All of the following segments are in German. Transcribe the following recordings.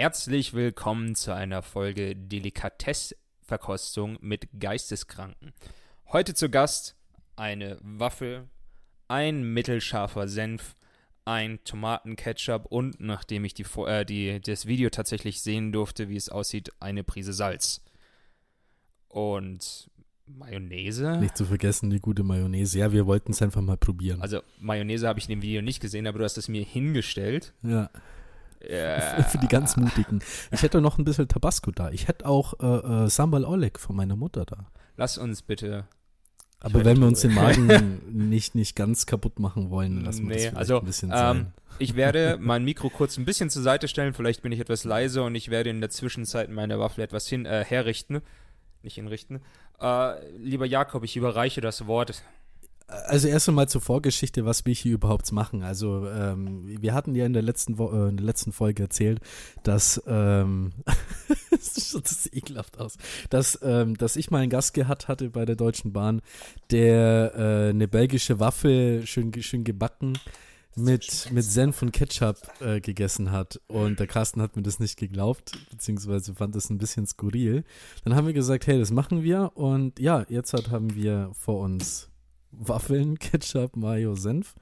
Herzlich willkommen zu einer Folge Delikatessverkostung mit Geisteskranken. Heute zu Gast eine Waffel, ein mittelscharfer Senf, ein Tomatenketchup und, nachdem ich die, äh, die, das Video tatsächlich sehen durfte, wie es aussieht, eine Prise Salz. Und Mayonnaise. Nicht zu vergessen, die gute Mayonnaise. Ja, wir wollten es einfach mal probieren. Also Mayonnaise habe ich in dem Video nicht gesehen, aber du hast es mir hingestellt. Ja. Ja. Für die ganz Mutigen. Ich hätte noch ein bisschen Tabasco da. Ich hätte auch äh, äh, Sambal Oleg von meiner Mutter da. Lass uns bitte. Aber wenn wir uns den Magen nicht, nicht ganz kaputt machen wollen, lassen wir nee, das also, ein bisschen ähm, sein. Ich werde mein Mikro kurz ein bisschen zur Seite stellen. Vielleicht bin ich etwas leise und ich werde in der Zwischenzeit meine Waffel etwas hin, äh, herrichten. Nicht hinrichten. Äh, lieber Jakob, ich überreiche das Wort also erst einmal zur Vorgeschichte, was wir hier überhaupt machen. Also ähm, wir hatten ja in der letzten Wo äh, in der letzten Folge erzählt, dass ähm, das sieht ekelhaft aus, dass ähm, dass ich mal einen Gast gehabt hatte bei der Deutschen Bahn, der äh, eine belgische Waffe schön schön gebacken mit, mit Senf und Ketchup äh, gegessen hat. Und der Carsten hat mir das nicht geglaubt, beziehungsweise fand das ein bisschen skurril. Dann haben wir gesagt, hey, das machen wir. Und ja, jetzt halt haben wir vor uns Waffeln, Ketchup, Mayo, Senf.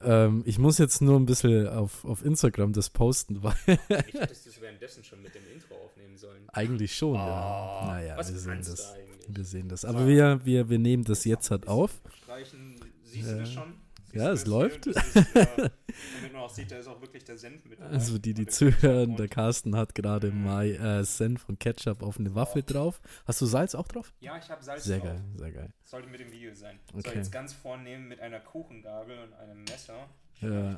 Ähm, ich muss jetzt nur ein bisschen auf, auf Instagram das posten, weil. ich hätte das währenddessen schon mit dem Intro aufnehmen sollen. Eigentlich schon, oh, ja. Naja, wir sehen das. Wir sehen das. Aber wir, wir, wir nehmen das jetzt halt auf. Streichen, siehst du das schon? Ja, es läuft. Ist, damit man auch sieht, da ist auch wirklich der Senf mit dabei. Also die, die zuhören, der Carsten hat gerade mhm. mal äh, Senf und Ketchup auf eine Waffel oh. drauf. Hast du Salz auch drauf? Ja, ich habe Salz sehr drauf. Sehr geil, sehr geil. sollte mit dem Video sein. Okay. Soll jetzt ganz vornehmen mit einer Kuchengabel und einem Messer. Ja.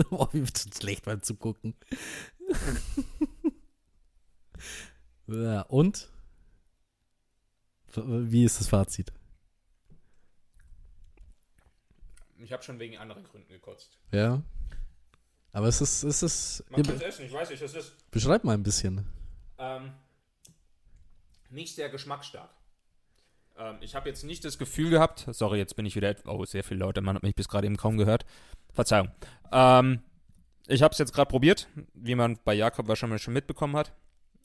Boah, wie schlecht beim Zugucken. ja, und? Wie ist das Fazit? Ich habe schon wegen anderen Gründen gekotzt. Ja. Aber es ist, es ist. Man kann es essen, ich weiß nicht, es ist. Beschreib mal ein bisschen. Ähm, nicht sehr geschmacksstark. Ähm, ich habe jetzt nicht das Gefühl gehabt, sorry, jetzt bin ich wieder, oh, sehr viel lauter, man hat mich bis gerade eben kaum gehört. Verzeihung. Ähm, ich habe es jetzt gerade probiert, wie man bei Jakob wahrscheinlich schon mitbekommen hat.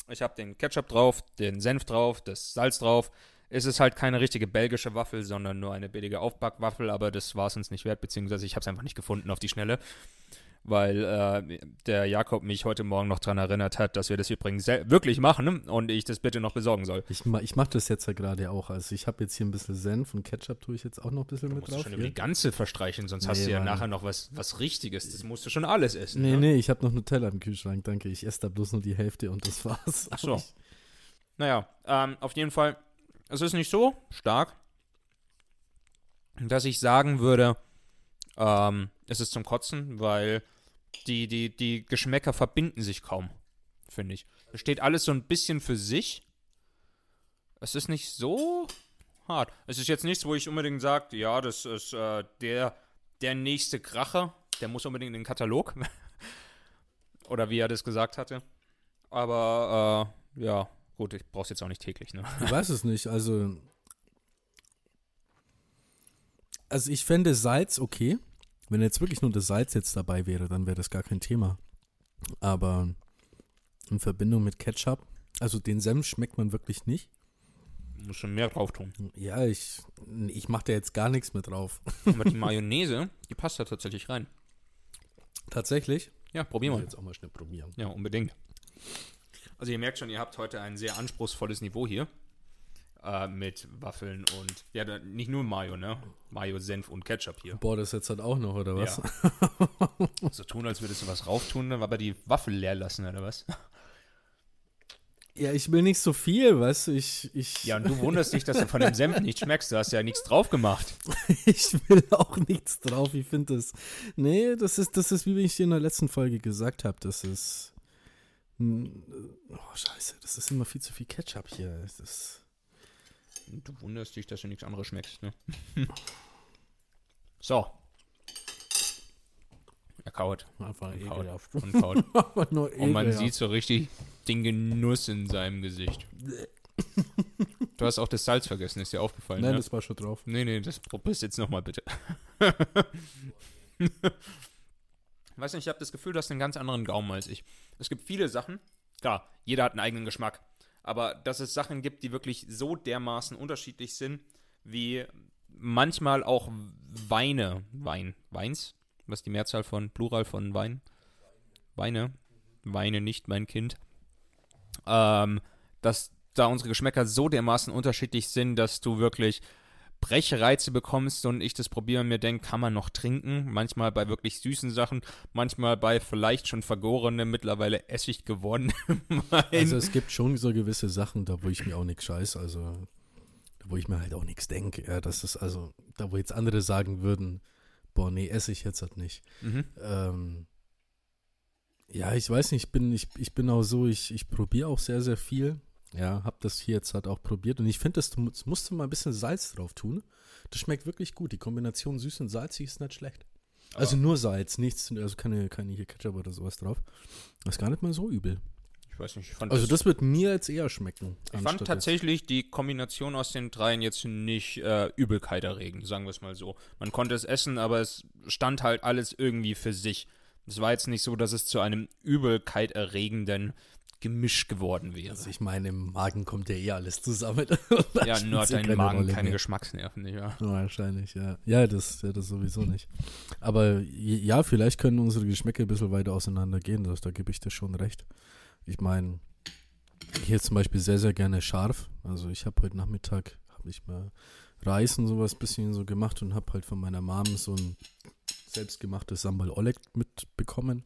Ich habe den Ketchup drauf, den Senf drauf, das Salz drauf, es ist halt keine richtige belgische Waffel, sondern nur eine billige Aufbackwaffel, aber das war es uns nicht wert, beziehungsweise ich habe es einfach nicht gefunden auf die Schnelle, weil äh, der Jakob mich heute Morgen noch daran erinnert hat, dass wir das übrigens wirklich machen und ich das bitte noch besorgen soll. Ich, ma ich mache das jetzt ja gerade auch. Also ich habe jetzt hier ein bisschen Senf und Ketchup tue ich jetzt auch noch ein bisschen du mit drauf. Du schon über die ganze verstreichen, sonst nee, hast du ja Mann. nachher noch was, was Richtiges. Das musst du schon alles essen. Nee, ne? nee, ich habe noch Nutella im Kühlschrank, danke. Ich esse da bloß nur die Hälfte und das war's. Ach so. Naja, ähm, auf jeden Fall es ist nicht so stark, dass ich sagen würde, ähm, es ist zum Kotzen, weil die, die, die Geschmäcker verbinden sich kaum, finde ich. Es steht alles so ein bisschen für sich. Es ist nicht so hart. Es ist jetzt nichts, wo ich unbedingt sage, ja, das ist äh, der, der nächste Kracher. Der muss unbedingt in den Katalog. Oder wie er das gesagt hatte. Aber äh, ja, Gut, ich brauch's jetzt auch nicht täglich, ne? Ich weiß es nicht, also. Also ich fände Salz okay. Wenn jetzt wirklich nur das Salz jetzt dabei wäre, dann wäre das gar kein Thema. Aber in Verbindung mit Ketchup, also den Senf schmeckt man wirklich nicht. Muss schon mehr drauf tun. Ja, ich, ich mache da jetzt gar nichts mehr drauf. Aber die Mayonnaise, die passt da tatsächlich rein. Tatsächlich? Ja, probieren wir. jetzt auch mal schnell probieren. Ja, unbedingt. Also ihr merkt schon, ihr habt heute ein sehr anspruchsvolles Niveau hier. Äh, mit Waffeln und, ja, nicht nur Mayo, ne? Mayo, Senf und Ketchup hier. Boah, das jetzt halt auch noch, oder was? Ja. so tun, als würdest du was rauftun, ne? aber die Waffel leer lassen, oder was? Ja, ich will nicht so viel, weißt du, ich, ich. Ja, und du wunderst dich, dass du von dem Senf nicht schmeckst. Du hast ja nichts drauf gemacht. ich will auch nichts drauf. Ich finde das. Nee, das ist, das ist, wie ich dir in der letzten Folge gesagt habe. Das ist. Oh, scheiße, das ist immer viel zu viel Ketchup hier. Das du wunderst dich, dass du nichts anderes schmeckst, ne? so. Er kaut. Einfach und ekelhaft. Und kaut. und man sieht so richtig den Genuss in seinem Gesicht. Du hast auch das Salz vergessen, ist dir aufgefallen. Nein, ne? das war schon drauf. Nee, nee, das probierst jetzt nochmal bitte. Weiß nicht, ich habe das Gefühl, du hast einen ganz anderen Gaumen als ich. Es gibt viele Sachen, klar, jeder hat einen eigenen Geschmack, aber dass es Sachen gibt, die wirklich so dermaßen unterschiedlich sind, wie manchmal auch Weine, Wein, Weins, was die Mehrzahl von Plural von Wein? Weine, Weine nicht, mein Kind. Ähm, dass da unsere Geschmäcker so dermaßen unterschiedlich sind, dass du wirklich Brechreize bekommst und ich das probiere und mir denke, kann man noch trinken? Manchmal bei wirklich süßen Sachen, manchmal bei vielleicht schon vergorenen, mittlerweile Essig gewordenen. Also es gibt schon so gewisse Sachen, da wo ich mir auch nichts scheiß, also wo ich mir halt auch nichts denke. Ja, das ist also, da wo jetzt andere sagen würden, boah, nee, esse ich jetzt halt nicht. mhm. Ähm, ja, ich weiß nicht, ich bin, ich, ich bin auch so, ich, ich probiere auch sehr, sehr viel. Ja, hab das hier jetzt halt auch probiert und ich finde, das, das musst du mal ein bisschen Salz drauf tun. Das schmeckt wirklich gut. Die Kombination süß und salzig ist nicht schlecht. Also nur Salz, nichts, also keine, keine hier Ketchup oder sowas drauf. Das ist gar nicht mal so übel. Ich weiß nicht, ich Also das wird mir jetzt eher schmecken. Ich fand anstatt jetzt- tatsächlich die Kombination aus den dreien jetzt nicht äh, Übelkeit erregend, sagen wir es mal so. Man konnte es essen, aber es stand halt alles irgendwie für sich. Es war jetzt nicht so, dass es zu einem Übelkeit erregenden Gemisch geworden wäre. Also ich meine, im Magen kommt ja eh alles zusammen. ja, nur hat dein Magen Rolle keine mehr. Geschmacksnerven, nicht wahr? Ja, wahrscheinlich, ja. Ja, das, ja, das sowieso nicht. Aber ja, vielleicht können unsere Geschmäcker ein bisschen weiter auseinander gehen. Das, da gebe ich dir schon recht. Ich meine, ich esse zum Beispiel sehr, sehr gerne scharf. Also ich habe heute Nachmittag, habe ich mal Reis und sowas bisschen so gemacht und habe halt von meiner Mom so ein selbstgemachtes Sambal Oleg mitbekommen.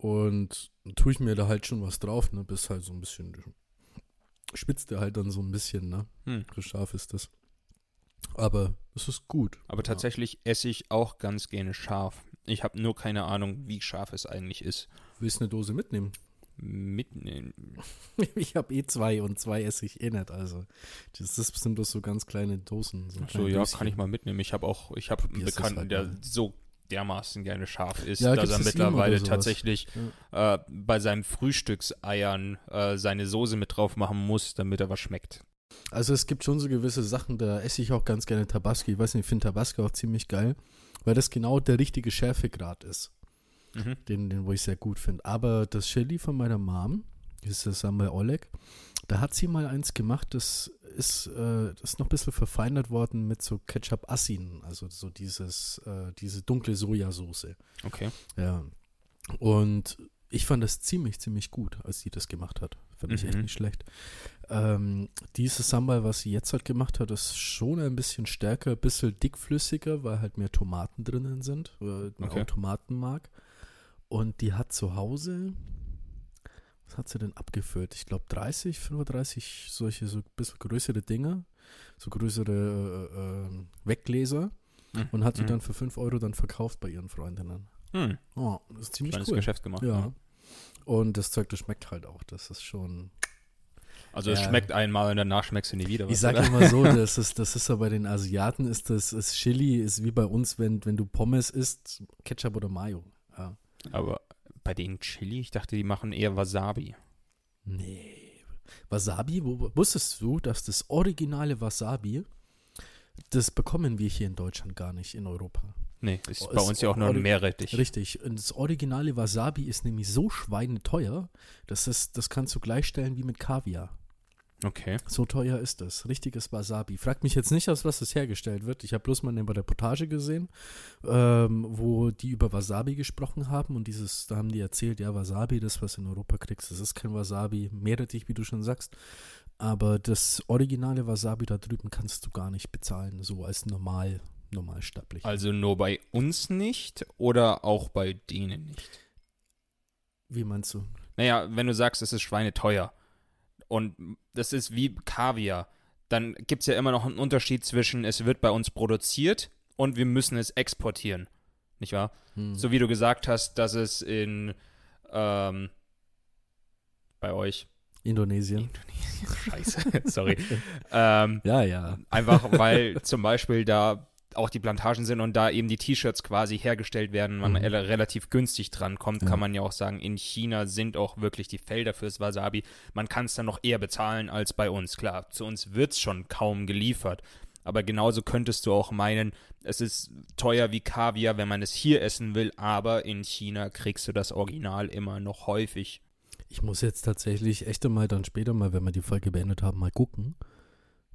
Und tue ich mir da halt schon was drauf, ne, bis halt so ein bisschen, spitzt der halt dann so ein bisschen, ne. Hm. So scharf ist das. Aber es ist gut. Aber tatsächlich esse ich auch ganz gerne scharf. Ich habe nur keine Ahnung, wie scharf es eigentlich ist. Willst du eine Dose mitnehmen? Mitnehmen. Ich habe eh zwei und zwei esse ich eh nicht. Also, das ist bestimmt bloß so ganz kleine Dosen. So, So, kleine ja, Döschen. kann ich mal mitnehmen. Ich habe auch, ich habe einen Bekannten, halt der so dermaßen gerne scharf ist, Ja, dass er mittlerweile tatsächlich äh, bei seinen Frühstückseiern äh, seine Soße mit drauf machen muss, damit er was schmeckt. Also, es gibt schon so gewisse Sachen, da esse ich auch ganz gerne Tabasco. Ich weiß nicht, ich finde Tabasco auch ziemlich geil, weil das genau der richtige Schärfegrad ist. Mhm. den, den wo ich sehr gut finde. Aber das Chili von meiner Mom, das ist Sambal Oleg, da hat sie mal eins gemacht, das ist, äh, das ist noch ein bisschen verfeinert worden mit so Ketchup Assin, also so dieses, äh, diese dunkle Sojasauce. Okay. Ja. Und ich fand das ziemlich, ziemlich gut, als sie das gemacht hat. Fand ich echt Mhm. nicht schlecht. Ähm, dieses Sambal, was sie jetzt halt gemacht hat, ist schon ein bisschen stärker, ein bisschen dickflüssiger, weil halt mehr Tomaten drinnen sind, weil man Okay. auch Tomaten mag. Und die hat zu Hause, was hat sie denn abgefüllt? Ich glaube 30, 35 solche so ein bisschen größere Dinger, so größere äh, äh, Weggläser Mhm. und hat die Mhm. dann für 5 Euro dann verkauft bei ihren Freundinnen. Hm. Oh, das ist ziemlich Kleines cool. Geschäft gemacht. Ja. Und das Zeug, das schmeckt halt auch. Das ist schon. Also es Ja. schmeckt einmal und danach schmeckst du nie wieder. Ich was, sage oder? immer so, das ist, das ist ja bei den Asiaten, ist das, ist Chili ist wie bei uns, wenn, wenn du Pommes isst, Ketchup oder Mayo. Ja. Aber bei denen Chili, ich dachte, die machen eher Wasabi. Nee. Wasabi, wo, wusstest du, dass das originale Wasabi, das bekommen wir hier in Deutschland gar nicht in Europa. Nee, ist Oh, bei ist uns ja auch nur ein Meerrettich. Richtig. Und das originale Wasabi ist nämlich so schweineteuer, das, ist, das kannst du gleichstellen wie mit Kaviar. Okay. So teuer ist das. Richtiges Wasabi. Fragt mich jetzt nicht, aus was das hergestellt wird. Ich habe bloß mal eine Reportage gesehen, ähm, wo die über Wasabi gesprochen haben und dieses, da haben die erzählt, ja, Wasabi, das, was in Europa kriegst, das ist kein Wasabi, Meerrettich, wie du schon sagst. Aber das originale Wasabi da drüben kannst du gar nicht bezahlen, so als normal, normalsterblich. Also nur bei uns nicht oder auch bei denen nicht? Wie meinst du? Naja, wenn du sagst, es ist schweineteuer und das ist wie Kaviar, dann gibt es ja immer noch einen Unterschied zwischen, es wird bei uns produziert und wir müssen es exportieren. Nicht wahr? Hm. So wie du gesagt hast, dass es in ähm, bei euch Indonesien. Scheiße, sorry. ähm, Ja, ja. einfach weil zum Beispiel da auch die Plantagen sind und da eben die T-Shirts quasi hergestellt werden, man Mhm. rel- relativ günstig dran kommt, Ja. kann man ja auch sagen, in China sind auch wirklich die Felder fürs Wasabi. Man kann es dann noch eher bezahlen als bei uns. Klar, zu uns wird es schon kaum geliefert. Aber genauso könntest du auch meinen, es ist teuer wie Kaviar, wenn man es hier essen will, aber in China kriegst du das Original immer noch häufig. Ich muss jetzt tatsächlich echt einmal dann später mal, wenn wir die Folge beendet haben, mal gucken,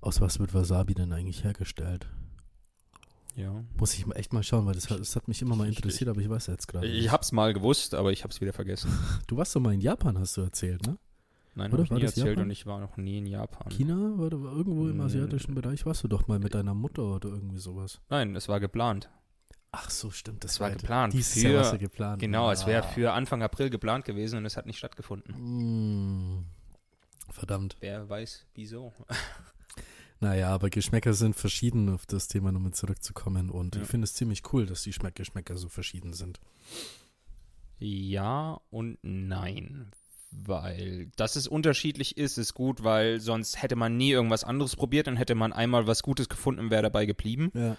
aus was wird Wasabi denn eigentlich hergestellt. Ja. Muss ich echt mal schauen, weil das hat, das hat mich immer mal interessiert, aber ich weiß jetzt gerade. Ich hab's mal gewusst, aber ich hab's wieder vergessen. Du warst doch mal in Japan, hast du erzählt, ne? Nein, Oder habe ich war nie das erzählt Japan? und ich war noch nie in Japan. China? Oder irgendwo im Mm. asiatischen Bereich warst du doch mal mit deiner Mutter oder irgendwie sowas. Nein, es war geplant. Ach so, stimmt. Das Es war geplant Dieses für- Jahr du geplant. Genau, es wäre Ah. für Anfang April geplant gewesen und es hat nicht stattgefunden. Mm. Verdammt. Wer weiß, wieso. Naja, aber Geschmäcker sind verschieden, auf das Thema nochmal zurückzukommen. Und Ja. ich finde es ziemlich cool, dass die Geschmäcker so verschieden sind. Ja und nein. Weil, dass es unterschiedlich ist, ist gut, weil sonst hätte man nie irgendwas anderes probiert, dann hätte man einmal was Gutes gefunden und wäre dabei geblieben. Ja.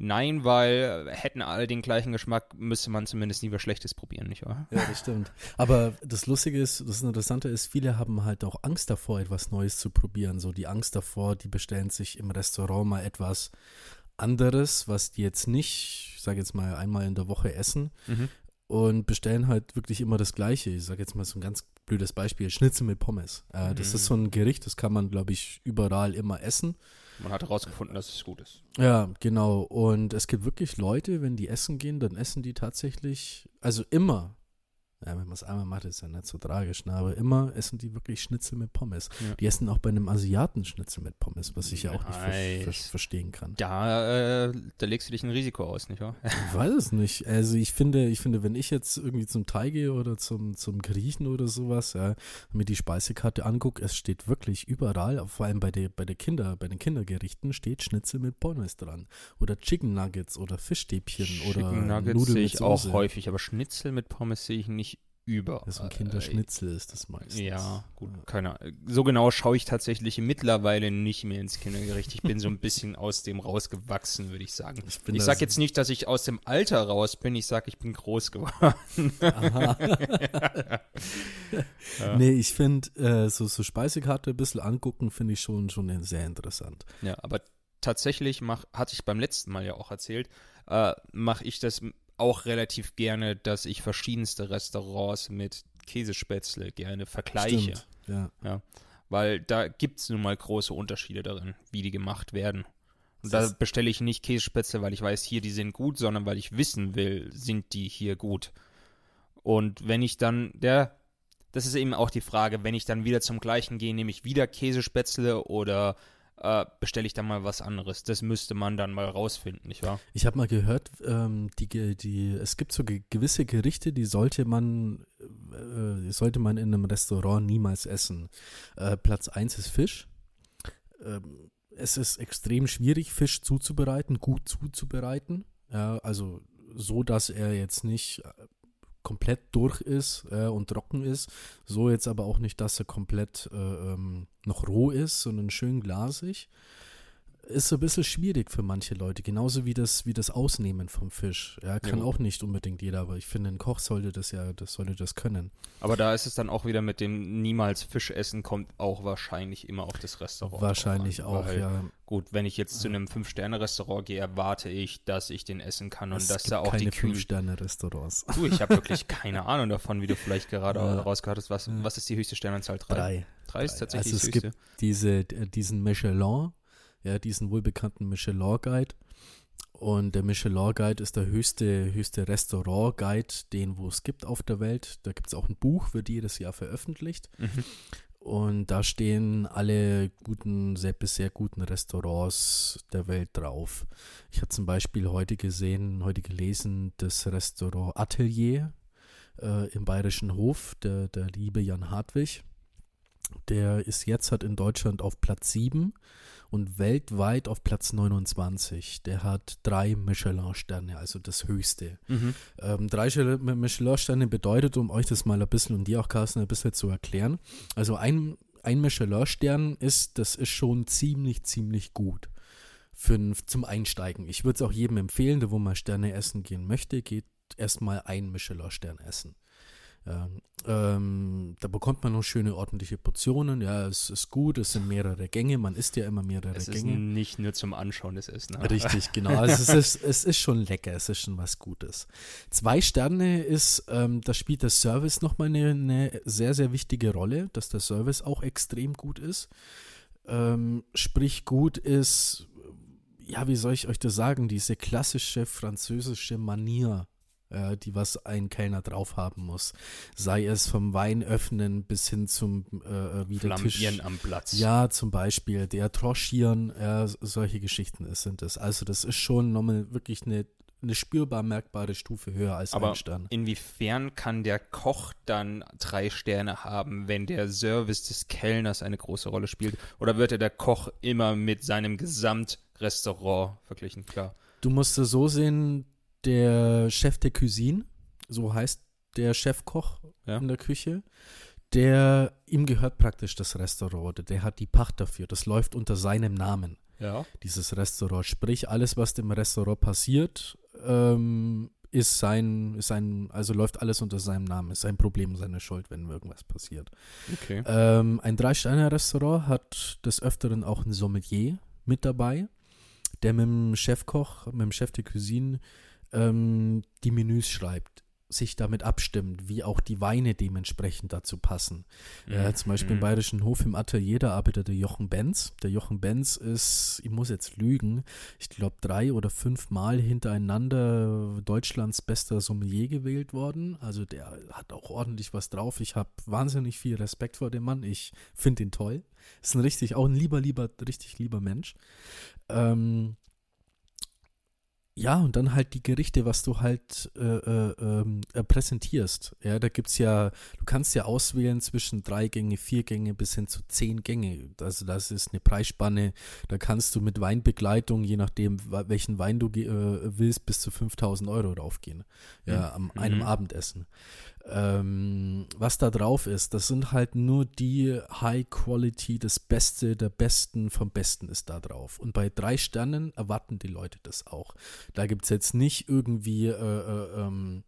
Nein, weil hätten alle den gleichen Geschmack, müsste man zumindest nie was Schlechtes probieren, nicht wahr? Ja, das stimmt. Aber das Lustige ist, das Interessante ist, viele haben halt auch Angst davor, etwas Neues zu probieren. So die Angst davor, die bestellen sich im Restaurant mal etwas anderes, was die jetzt nicht, ich sage jetzt mal, einmal in der Woche essen Mhm. und bestellen halt wirklich immer das Gleiche. Ich sage jetzt mal so ein ganz blödes Beispiel, Schnitzel mit Pommes. Äh, das Mhm. ist so ein Gericht, das kann man, glaube ich, überall immer essen. Man hat herausgefunden, dass es gut ist. Ja, genau. Und es gibt wirklich Leute, wenn die essen gehen, dann essen die tatsächlich, also immer, ja, wenn man es einmal macht, ist ja nicht so tragisch, ne? aber immer essen die wirklich Schnitzel mit Pommes. Ja. Die essen auch bei einem Asiaten Schnitzel mit Pommes, was ich ja auch nicht ver ver verstehen kann. Da, äh, da legst du dich ein Risiko aus, nicht wahr? Ich weiß es nicht. Also ich finde, ich finde, wenn ich jetzt irgendwie zum Thai gehe oder zum, zum Griechen oder sowas, ja, mir die Speisekarte angucke, es steht wirklich überall, vor allem bei, der, bei, der Kinder, bei den Kindergerichten, steht Schnitzel mit Pommes dran. Oder Chicken Nuggets oder Fischstäbchen oder Chicken Nuggets Nudeln sehe ich auch häufig, aber Schnitzel mit Pommes sehe ich nicht über. Das ist ein Kinderschnitzel, ist das meistens. Ja, gut, keine Ahnung. So genau schaue ich tatsächlich mittlerweile nicht mehr ins Kindergericht. Ich bin so ein bisschen aus dem rausgewachsen, würde ich sagen. Ich Ich sage jetzt nicht, dass ich aus dem Alter raus bin, ich sage, ich bin groß geworden. Aha. Ja. Nee, ich finde, äh, so, so Speisekarte ein bisschen angucken, finde ich schon, schon sehr interessant. Ja, aber tatsächlich mach, hatte ich beim letzten Mal ja auch erzählt, äh, mache ich das auch relativ gerne, dass ich verschiedenste Restaurants mit Käsespätzle gerne vergleiche. Stimmt, ja. Weil da gibt es nun mal große Unterschiede darin, wie die gemacht werden. Und da bestelle ich nicht Käsespätzle, weil ich weiß, hier, die sind gut, sondern weil ich wissen will, sind die hier gut. Und wenn ich dann, der, das ist eben auch die Frage, wenn ich dann wieder zum gleichen gehe, nehme ich wieder Käsespätzle oder äh, bestelle ich dann mal was anderes. Das müsste man dann mal rausfinden, nicht wahr? Ich habe mal gehört, ähm, die, die, es gibt so ge gewisse Gerichte, die sollte man, äh, sollte man in einem Restaurant niemals essen. Äh, Platz 1 ist Fisch. Ähm, es ist extrem schwierig, Fisch zuzubereiten, gut zuzubereiten. Also so, dass er jetzt nicht äh, komplett durch ist äh, und trocken ist. So jetzt aber auch nicht, dass er komplett äh, ähm, noch roh ist, sondern schön glasig ist so ein bisschen schwierig für manche Leute, genauso wie das, wie das Ausnehmen vom Fisch. Ja, kann Ja. auch nicht unbedingt jeder, aber ich finde, ein Koch sollte das ja, das sollte das können. Aber da ist es dann auch wieder mit dem niemals Fisch essen, kommt auch wahrscheinlich immer auf das Restaurant. Wahrscheinlich auch, weil, ja. Gut, wenn ich jetzt zu einem Fünf-Sterne-Restaurant gehe, erwarte ich, dass ich den essen kann und es dass gibt da auch keine die Kühl Fünf-Sterne-Restaurants. Du, ich habe wirklich keine Ahnung davon, wie du vielleicht gerade Ja. rausgehört hast. Was, was ist die höchste Sternanzahl? Drei? Drei. Drei ist tatsächlich Also die es höchste. Diese, äh, diesen Michelin, ja, diesen wohlbekannten Michelin-Guide. Und der Michelin-Guide ist der höchste, höchste Restaurant-Guide, den wo es gibt auf der Welt. Da gibt es auch ein Buch, wird jedes Jahr veröffentlicht. Mhm. Und da stehen alle guten, sehr, bis sehr guten Restaurants der Welt drauf. Ich habe zum Beispiel heute gesehen, heute gelesen, das Restaurant Atelier äh, im Bayerischen Hof, der, der liebe Jan Hartwig. Der ist jetzt hat in Deutschland auf Platz 7 und weltweit auf Platz 29. Der hat drei Michelin-Sterne, also das höchste. Mhm. Ähm, drei Michelin-Sterne bedeutet, um euch das mal ein bisschen und dir auch, Carsten, ein bisschen zu erklären. Also ein, ein Michelin-Stern ist, das ist schon ziemlich, ziemlich gut für, zum Einsteigen. Ich würde es auch jedem empfehlen, der wo mal Sterne essen gehen möchte, geht erstmal ein Michelin-Stern essen. Ja, ähm, da bekommt man noch schöne ordentliche Portionen. Ja, es ist gut, es sind mehrere Gänge, man isst ja immer mehrere Es ist Gänge. nicht nur zum Anschauen des Essen. Richtig, genau. Also es, ist, es ist schon lecker, es ist schon was Gutes. Zwei Sterne ist, ähm, da spielt der Service nochmal eine, eine sehr, sehr wichtige Rolle, dass der Service auch extrem gut ist. Ähm, sprich, gut ist, ja, wie soll ich euch das sagen, diese klassische französische Manier, äh, die was ein Kellner drauf haben muss. Sei es vom Wein öffnen bis hin zum äh, wieder Tisch. Am Platz. Ja, zum Beispiel der Troschieren, s- solche Geschichten ist- sind es. Also das ist schon nochmal wirklich eine, eine spürbar merkbare Stufe höher als Aber ein Stern. inwiefern kann der Koch dann drei Sterne haben, wenn der Service des Kellners eine große Rolle spielt? Oder wird er der Koch immer mit seinem Gesamtrestaurant verglichen? Klar. Du musst es so sehen, der Chef der Cuisine, so heißt der Chefkoch Ja. in der Küche, der, ihm gehört praktisch das Restaurant, der hat die Pacht dafür. Das läuft unter seinem Namen. Ja. dieses Restaurant. Sprich, alles, was dem Restaurant passiert, ähm, ist sein, ist sein, also läuft alles unter seinem Namen, ist sein Problem, seine Schuld, wenn irgendwas passiert. Okay. Ähm, ein Drei-Sterne-Restaurant hat des Öfteren auch einen Sommelier mit dabei, der mit dem Chefkoch, mit dem Chef de Cuisine ähm, die Menüs schreibt, sich damit abstimmt, wie auch die Weine dementsprechend dazu passen. Ja, zum Beispiel im Mhm. Bayerischen Hof im Atelier, da arbeitet der Jochen Benz. Der Jochen Benz ist, ich muss jetzt lügen, ich glaube drei oder fünf Mal hintereinander Deutschlands bester Sommelier gewählt worden. Also der hat auch ordentlich was drauf. Ich habe wahnsinnig viel Respekt vor dem Mann. Ich finde ihn toll. Ist ein richtig, auch ein lieber, lieber, richtig lieber Mensch. Ähm, ja, und dann halt die Gerichte, was du halt äh, äh, ähm, äh, präsentierst. Ja, da gibt's ja, du kannst ja auswählen zwischen drei Gänge, vier Gänge bis hin zu zehn Gänge. Also das ist eine Preisspanne. Da kannst du mit Weinbegleitung, je nachdem welchen Wein du äh, willst, bis zu 5000 Euro draufgehen. Ja, am Mhm. einem Abendessen. Ähm, was da drauf ist, das sind halt nur die High Quality, das Beste der Besten vom Besten ist da drauf. Und bei drei Sternen erwarten die Leute das auch. Da gibt es jetzt nicht irgendwie äh, äh, ähm,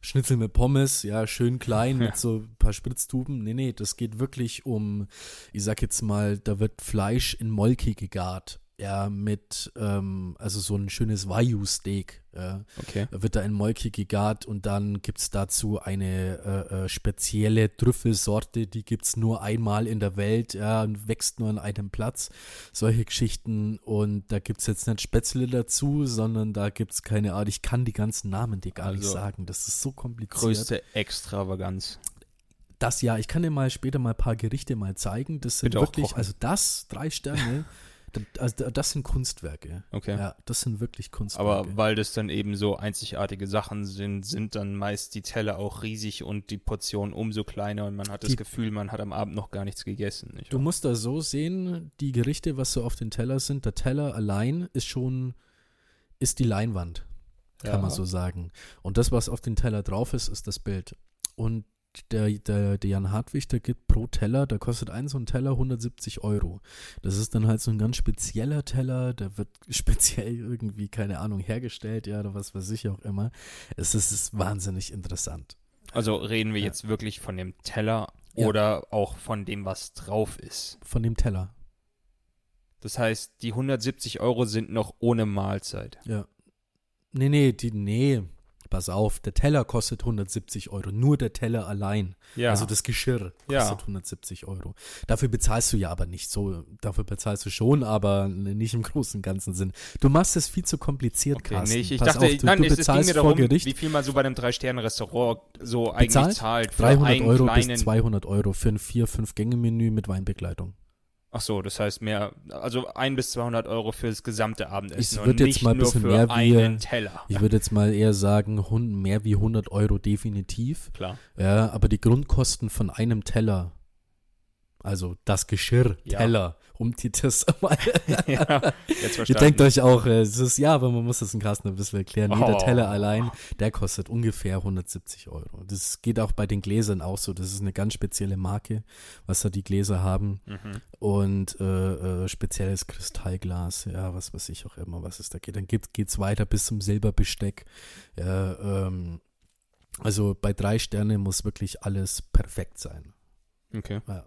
Schnitzel mit Pommes, ja, schön klein mit so ein paar Spritztuben. Nee, nee, das geht wirklich um, ich sag jetzt mal, da wird Fleisch in Molke gegart. Ja, mit, ähm, also so ein schönes Wagyu-Steak. Ja. Okay. wird da in Molke gegart und dann gibt es dazu eine äh, äh, spezielle Trüffelsorte, die gibt es nur einmal in der Welt ja, und wächst nur an einem Platz. Solche Geschichten und da gibt es jetzt nicht Spätzle dazu, sondern da gibt es keine Art, ich kann die ganzen Namen dir gar nicht Also, sagen, das ist so kompliziert. Größte Extravaganz. Das ja, ich kann dir mal später mal ein paar Gerichte mal zeigen, das sind wirklich, kochen. also das, drei Sterne, also das sind Kunstwerke. Okay. Ja, das sind wirklich Kunstwerke. Aber weil das dann eben so einzigartige Sachen sind, sind dann meist die Teller auch riesig und die Portionen umso kleiner und man hat das Die- Gefühl, man hat am Abend noch gar nichts gegessen. Nicht Du wahr? musst da so sehen, die Gerichte, was so auf den Teller sind, der Teller allein ist schon, ist die Leinwand, kann Ja. man so sagen. Und das, was auf den Teller drauf ist, ist das Bild. Und der, der, der Jan Hartwig, der gibt pro Teller, da kostet ein so ein Teller 170 Euro. Das ist dann halt so ein ganz spezieller Teller, der wird speziell irgendwie, keine Ahnung, hergestellt, ja, oder was weiß ich auch immer. Es ist, ist wahnsinnig interessant. Also reden wir Ja. jetzt wirklich von dem Teller Ja. oder auch von dem, was drauf ist. Von dem Teller, Das heißt, die 170 Euro sind noch ohne Mahlzeit. Ja. Nee, nee, die, nee. Pass auf, der Teller kostet 170 Euro. Nur der Teller allein. Ja. Also das Geschirr kostet Ja. 170 Euro. Dafür bezahlst du ja aber nicht so. Dafür bezahlst du schon, aber nicht im großen und ganzen Sinn. Du machst es viel zu kompliziert, Okay, Carsten. nee, ich, ich Pass dachte, auf, du, nein, du bezahlst mir vor darum, Gericht wie viel man so bei einem Drei-Sterne-Restaurant so eigentlich Bezahlt? zahlt. Für 300 einen Euro bis 200 Euro für ein vier fünf gänge menü mit Weinbegleitung. Ach so, das heißt mehr, also ein bis 200 Euro für das gesamte Abendessen Ich und würd jetzt mal ein bisschen mehr wie- einen Teller. Ich würde jetzt mal eher sagen, mehr wie 100 Euro definitiv. Klar. Ja, aber die Grundkosten von einem Teller, also das Geschirr, Ja. Teller, um die das mal. ja, jetzt Ihr denkt euch auch, äh, es ist ja, aber man muss das in Carsten ein bisschen erklären. Oh. Teller allein, der kostet ungefähr 170 Euro. Das geht auch bei den Gläsern auch so. Das ist eine ganz spezielle Marke, was da die Gläser haben. Mhm. Und äh, äh, spezielles Kristallglas, ja, was weiß ich auch immer, was es da geht. Dann geht, geht's weiter bis zum Silberbesteck. Ja, ähm, Also bei drei Sterne muss wirklich alles perfekt sein. Okay. Ja,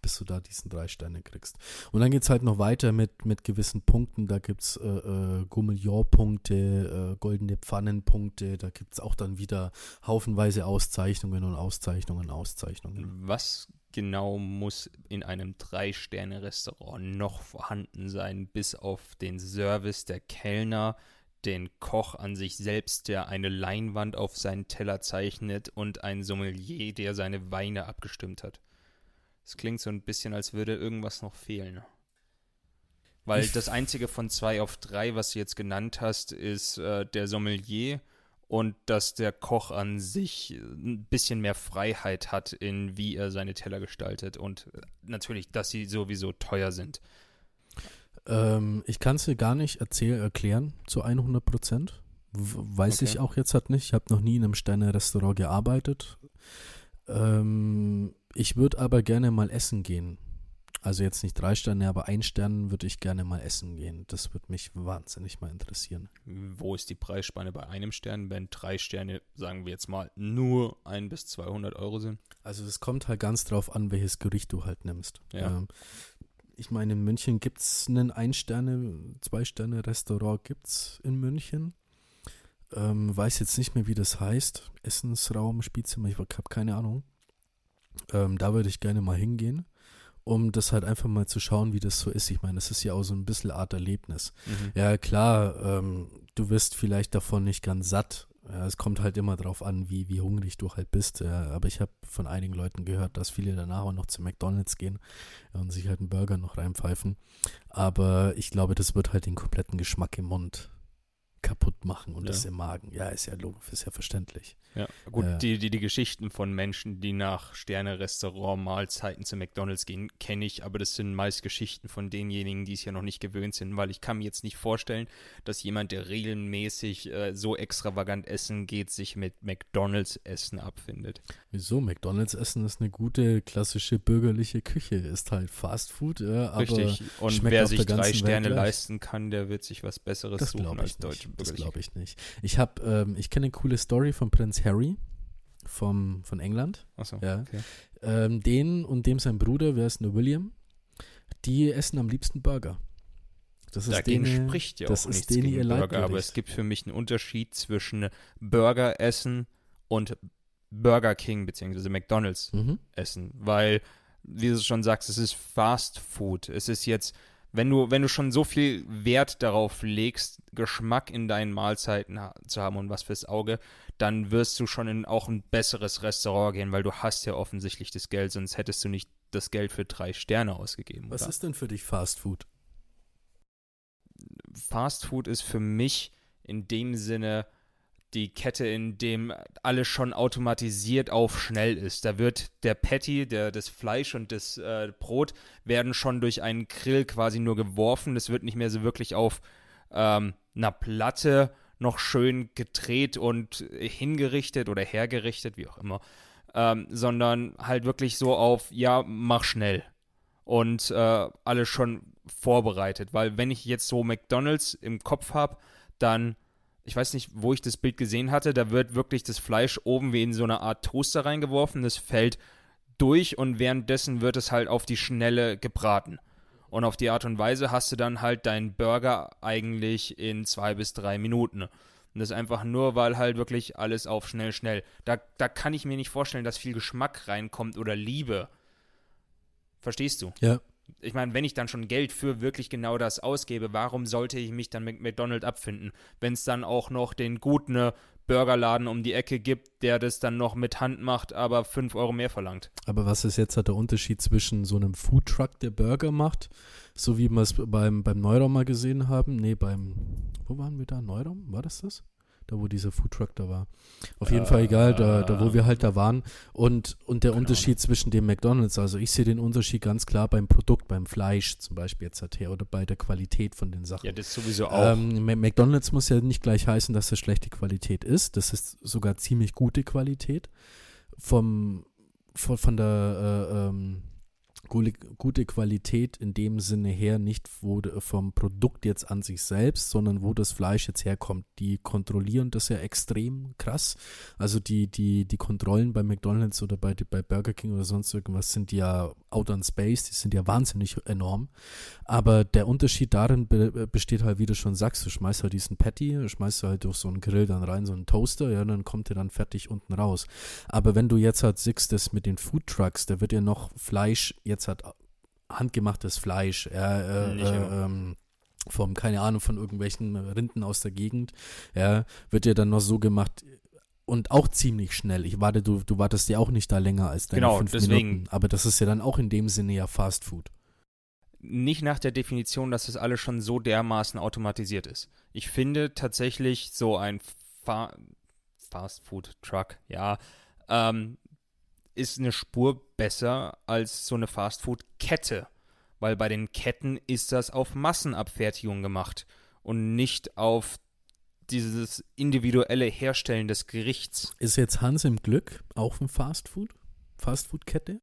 bis du da diesen drei Sterne kriegst. Und dann geht es halt noch weiter mit, mit gewissen Punkten. Da gibt es äh, äh, Gourmillon-Punkte, äh, goldene Pfannenpunkte. Da gibt es auch dann wieder haufenweise Auszeichnungen und Auszeichnungen, Auszeichnungen. Was genau muss in einem Drei-Sterne-Restaurant noch vorhanden sein, bis auf den Service der Kellner, den Koch an sich selbst, der eine Leinwand auf seinen Teller zeichnet und ein Sommelier, der seine Weine abgestimmt hat? Es klingt so ein bisschen, als würde irgendwas noch fehlen. Weil das einzige von zwei auf drei, was du jetzt genannt hast, ist äh, der Sommelier und dass der Koch an sich äh, ein bisschen mehr Freiheit hat, in wie er seine Teller gestaltet und äh, natürlich, dass sie sowieso teuer sind. Ähm, ich kann es dir gar nicht erzähl, erklären zu 100 Prozent. Weiß Okay. ich auch jetzt halt nicht. Ich habe noch nie in einem Sterne-Restaurant gearbeitet. Ähm, ich würde aber gerne mal essen gehen. Also jetzt nicht drei Sterne, aber ein Stern würde ich gerne mal essen gehen. Das würde mich wahnsinnig mal interessieren. Wo ist die Preisspanne bei einem Stern, wenn drei Sterne, sagen wir jetzt mal, nur ein bis 200 Euro sind? Also es kommt halt ganz drauf an, welches Gericht du halt nimmst. Ja. Ähm, ich meine, in München gibt es einen Ein-Sterne-, Zwei-Sterne-Restaurant gibt's in München. Ähm, weiß jetzt nicht mehr, wie das heißt. Essensraum, Spielzimmer, ich habe keine Ahnung. Ähm, da würde ich gerne mal hingehen, um das halt einfach mal zu schauen, wie das so ist. Ich meine, das ist ja auch so ein bisschen Art Erlebnis. Mhm. Ja, klar, ähm, du wirst vielleicht davon nicht ganz satt. Ja, es kommt halt immer drauf an, wie, wie hungrig du halt bist. Ja. Aber ich habe von einigen Leuten gehört, dass viele danach auch noch zu McDonalds gehen und sich halt einen Burger noch reinpfeifen. Aber ich glaube, das wird halt den kompletten Geschmack im Mund kaputt machen und Ja. das im Magen. Ja, ist ja logisch, ist ja verständlich. Ja, gut, Ja. Die, die, die Geschichten von Menschen, die nach Sterne-Restaurant-Mahlzeiten zu McDonalds gehen, kenne ich, aber das sind meist Geschichten von denjenigen, die es ja noch nicht gewöhnt sind, weil ich kann mir jetzt nicht vorstellen, dass jemand, der regelmäßig äh, so extravagant essen geht, sich mit McDonalds-Essen abfindet. Wieso? McDonalds essen ist eine gute, klassische bürgerliche Küche. Ist halt Fast Food, ja, aber Richtig. Und wer sich drei Sterne leisten kann, der wird sich was Besseres Das suchen als ich deutsche nicht. Das glaube ich nicht. Ich habe, ähm, ich kenne eine coole Story von Prinz Harry vom, von England. Achso, Ja. okay. Ähm, den und dem sein Bruder, wer ist der William? Die essen am liebsten Burger. Das ist Dagegen denen, spricht ja das auch nichts gegen Burger, aber es gibt für mich einen Unterschied zwischen Burger essen und Burger King bzw. McDonalds Mhm. essen, weil, wie du schon sagst, es ist Fast Food. Es ist jetzt, wenn du, wenn du schon so viel Wert darauf legst, Geschmack in deinen Mahlzeiten zu haben und was fürs Auge, dann wirst du schon in auch ein besseres Restaurant gehen, weil du hast ja offensichtlich das Geld, sonst hättest du nicht das Geld für drei Sterne ausgegeben. Was oder? ist denn für dich Fast Food? Fast Food ist für mich in dem Sinne die Kette, in dem alles schon automatisiert auf schnell ist. Da wird der Patty, der, das Fleisch und das äh, Brot werden schon durch einen Grill quasi nur geworfen. Das wird nicht mehr so wirklich auf ähm, einer Platte noch schön gedreht und hingerichtet oder hergerichtet, wie auch immer, ähm, sondern halt wirklich so auf, ja, mach schnell. Und äh, alles schon vorbereitet, weil wenn ich jetzt so McDonald's im Kopf habe, dann, ich weiß nicht, wo ich das Bild gesehen hatte, da wird wirklich das Fleisch oben wie in so eine Art Toaster reingeworfen, das fällt durch und währenddessen wird es halt auf die Schnelle gebraten. Und auf die Art und Weise hast du dann halt deinen Burger eigentlich in zwei bis drei Minuten. Und das einfach nur, weil halt wirklich alles auf schnell, schnell. Da, da kann ich mir nicht vorstellen, dass viel Geschmack reinkommt oder Liebe. Verstehst du? Ja. Ich meine, wenn ich dann schon Geld für wirklich genau das ausgebe, warum sollte ich mich dann mit McDonald's abfinden, wenn es dann auch noch den guten äh, Burgerladen um die Ecke gibt, der das dann noch mit Hand macht, aber 5 Euro mehr verlangt? Aber was ist jetzt halt der Unterschied zwischen so einem Foodtruck, der Burger macht, so wie wir es beim, beim Neuraum mal gesehen haben? Nee, beim, wo waren wir da? Neuraum? War das das? Da, wo dieser Foodtruck da war. Auf jeden Äh, Fall egal, da, da wo wir halt da waren. Und, und der keine Unterschied zwischen dem McDonalds, also ich sehe den Unterschied ganz klar beim Produkt, beim Fleisch zum Beispiel jetzt halt her oder bei der Qualität von den Sachen. Ja, das sowieso auch. Ähm, McDonalds muss ja nicht gleich heißen, dass das schlechte Qualität ist. Das ist sogar ziemlich gute Qualität. Vom, von, von der äh, ähm, gute, Qualität in dem Sinne her, nicht vom Produkt jetzt an sich selbst, sondern wo das Fleisch jetzt herkommt. Die kontrollieren das ja extrem krass. Also die, die, die Kontrollen bei McDonalds oder bei, bei Burger King oder sonst irgendwas sind ja out on space, die sind ja wahnsinnig enorm. Aber der Unterschied darin be besteht halt, wie du schon sagst, du schmeißt halt diesen Patty, schmeißt halt durch so einen Grill dann rein, so einen Toaster, ja, dann kommt der dann fertig unten raus. Aber wenn du jetzt halt siehst, das mit den Food Trucks, da wird ja noch Fleisch, jetzt hat handgemachtes Fleisch, äh, äh, ähm, vom, keine Ahnung, von irgendwelchen Rinden aus der Gegend, ja, wird ja dann noch so gemacht, und auch ziemlich schnell. Ich warte, du, du wartest ja auch nicht da länger als deine Genau, fünf deswegen. Minuten. Aber das ist ja dann auch in dem Sinne ja Fast Food. nicht nach der Definition, dass das alles schon so dermaßen automatisiert ist. Ich finde tatsächlich so ein Fa Fast Food Truck, ja, ähm, ist eine Spur besser als so eine Fast Food Kette, weil bei den Ketten ist das auf Massenabfertigung gemacht und nicht auf dieses individuelle Herstellen des Gerichts. Ist jetzt Hans im Glück auch ein Fast Food? Fast Food Kette?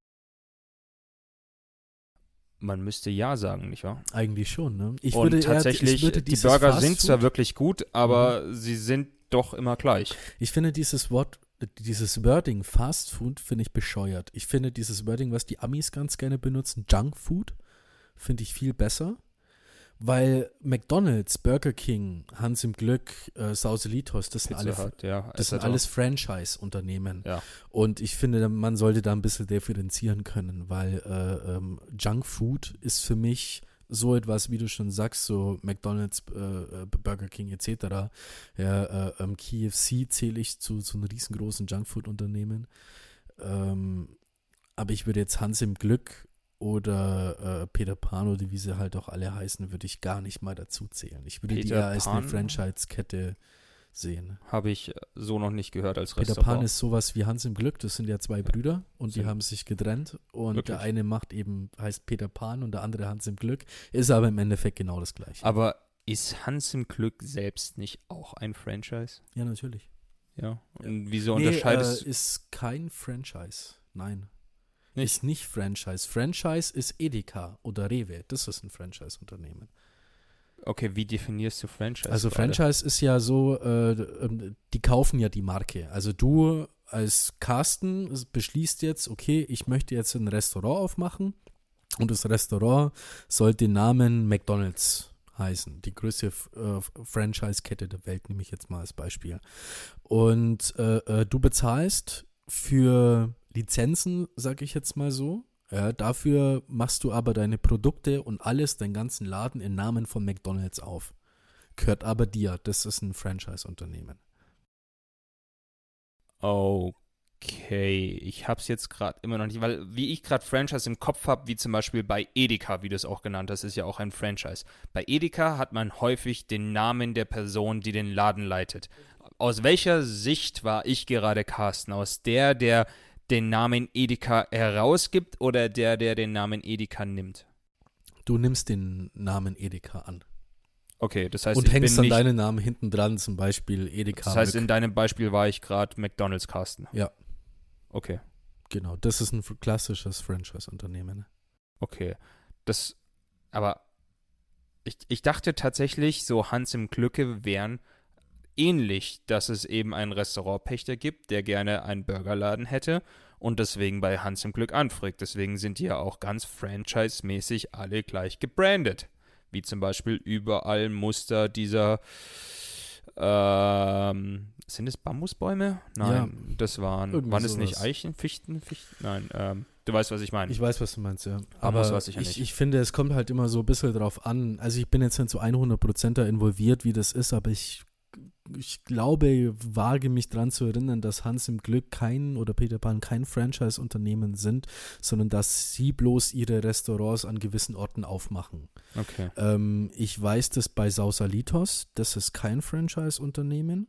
Man müsste ja sagen, nicht wahr? Eigentlich schon, ne? Ich und würde eher- tatsächlich, ich würde die Burger Fast sind zwar wirklich gut, aber sie sind doch immer gleich. Ich finde dieses Wort, dieses Wording Fast Food finde ich bescheuert. Ich finde dieses Wording, was die Amis ganz gerne benutzen, Junk Food, finde ich viel besser. Weil McDonalds, Burger King, Hans im Glück, äh, Sauselitos, das sind Pizza alle, Hut, ja, das sind etc. alles Franchise-Unternehmen. Ja. Und ich finde, man sollte da ein bisschen differenzieren können, weil äh, ähm, Junk Food ist für mich so etwas, wie du schon sagst, so McDonalds, äh, äh, Burger King etc. Ja, äh, ähm, KFC zähle ich zu so einem riesengroßen Junkfood-Unternehmen. Ähm, aber ich würde jetzt Hans im Glück oder äh, Peter Pan oder wie sie halt auch alle heißen, würde ich gar nicht mal dazu zählen. Ich würde die Peter eher als eine? Franchise-Kette sehen. Habe ich so noch nicht gehört als Peter Restaurant. Pan ist sowas wie Hans im Glück. Das sind ja zwei Brüder und die Sind- haben sich getrennt. Und Wirklich? der eine macht eben, heißt Peter Pan und der andere Hans im Glück. Ist aber im Endeffekt genau das gleiche. aber ist Hans im Glück selbst nicht auch ein Franchise? ja, natürlich. Ja. Und wieso Nee, unterscheidest äh, ist kein Franchise. Nein. Nicht? Ist nicht Franchise. Franchise ist Edeka oder Rewe. Das ist ein Franchise-Unternehmen. Okay, wie definierst du Franchise? Also gerade? Franchise ist ja so, äh, ähm, die kaufen ja die Marke. Also du als Carsten beschließt jetzt, okay, ich möchte jetzt ein Restaurant aufmachen und das Restaurant soll den Namen McDonald's heißen. Die größte äh, Franchise-Kette der Welt, nehme ich jetzt mal als Beispiel. Und äh, äh, du bezahlst für Lizenzen, sag ich jetzt mal so. Ja, dafür machst du aber deine Produkte und alles, deinen ganzen Laden im Namen von McDonald's auf. Gehört aber dir. Das ist ein Franchise-Unternehmen. Okay, ich hab's jetzt gerade immer noch nicht, weil wie ich gerade Franchise im Kopf habe, wie zum Beispiel bei Edeka, wie du es auch genannt hast, ist ja auch ein Franchise. Bei Edeka hat man häufig den Namen der Person, die den Laden leitet. Aus welcher Sicht war ich gerade Carsten? Aus der, der den Namen Edeka herausgibt oder der, der den Namen Edeka nimmt? Du nimmst den Namen Edeka an Okay, das heißt, und hängst dann deinen Namen hinten dran, zum Beispiel Edeka. das heißt, Mück. in deinem Beispiel war ich gerade McDonalds Carsten. Ja. Okay. genau, das ist ein klassisches Franchise-Unternehmen. Okay. Das, aber ich, ich dachte tatsächlich, so Hans im Glücke wären ähnlich, dass es eben einen Restaurantpächter gibt, der gerne einen Burgerladen hätte und deswegen bei Hans im Glück anfragt. Deswegen sind die ja auch ganz franchise-mäßig alle gleich gebrandet. Wie zum Beispiel überall Muster dieser ähm, sind es Bambusbäume? Nein, das waren, waren es nicht. Eichen, Fichten, Fichten? Nein, ähm, du weißt, was ich meine. Ich weiß, was du meinst, ja. Aber ich ja ich, ich finde, es kommt halt immer so ein bisschen drauf an. Also ich bin jetzt nicht zu 100% da involviert, wie das ist, aber ich, ich glaube, wage mich dran zu erinnern, dass Hans im Glück kein oder Peter Pan kein Franchise-Unternehmen sind, sondern dass sie bloß ihre Restaurants an gewissen Orten aufmachen. okay. Ähm, ich weiß das bei Sausalitos, das ist kein Franchise-Unternehmen.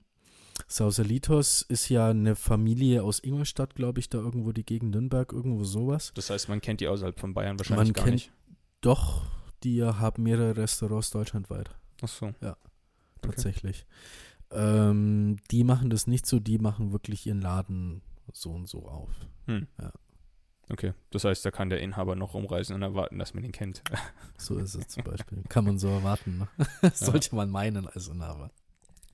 Sausalitos ist ja eine Familie aus Ingolstadt, glaube ich, da irgendwo die Gegend Nürnberg, irgendwo sowas. Das heißt, man kennt die außerhalb von Bayern wahrscheinlich Man gar kennt- nicht. Doch, die haben mehrere Restaurants deutschlandweit, Ach so. tatsächlich. Ähm, die machen das nicht so, die machen wirklich ihren Laden so und so auf. Hm. Ja. Okay, das heißt, da kann der Inhaber noch rumreisen und erwarten, dass man ihn kennt. So ist es zum Beispiel. Kann man so erwarten. Ne? Sollte man meinen als Inhaber.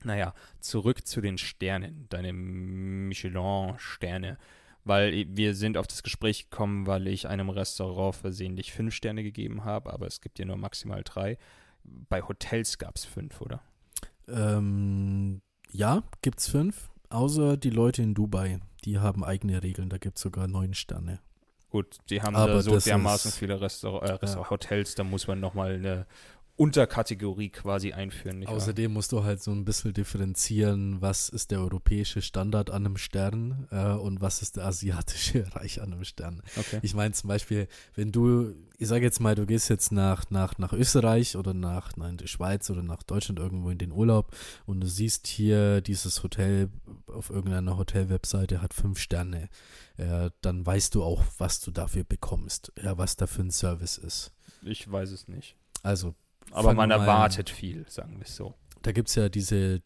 Naja, zurück zu den Sternen, deine Michelin-Sterne. Weil wir sind auf das Gespräch gekommen, weil ich einem Restaurant versehentlich fünf Sterne gegeben habe, aber es gibt ja nur maximal drei. Bei Hotels gab es fünf, oder? Ähm, ja, gibt's fünf. Außer die Leute in Dubai. Die haben eigene Regeln. Da gibt es sogar neun Sterne. Gut, die haben Aber da so dermaßen ist- viele Restaur äh, Restaur Ja. Hotels, da muss man nochmal eine Unterkategorie quasi einführen. Nicht wahr? Außerdem musst du halt so ein bisschen differenzieren, was ist der europäische Standard an einem Stern äh, und was ist der asiatische Reich an einem Stern. Okay. Ich meine zum Beispiel, wenn du, ich sage jetzt mal, du gehst jetzt nach, nach, nach Österreich oder nach nein, in die Schweiz oder nach Deutschland irgendwo in den Urlaub und du siehst hier dieses Hotel auf irgendeiner Hotel-Webseite hat fünf Sterne, ja, dann weißt du auch, was du dafür bekommst, ja, was da für ein Service ist. Ich weiß es nicht. Also, Aber man erwartet viel, sagen wir es so. da gibt es ja diese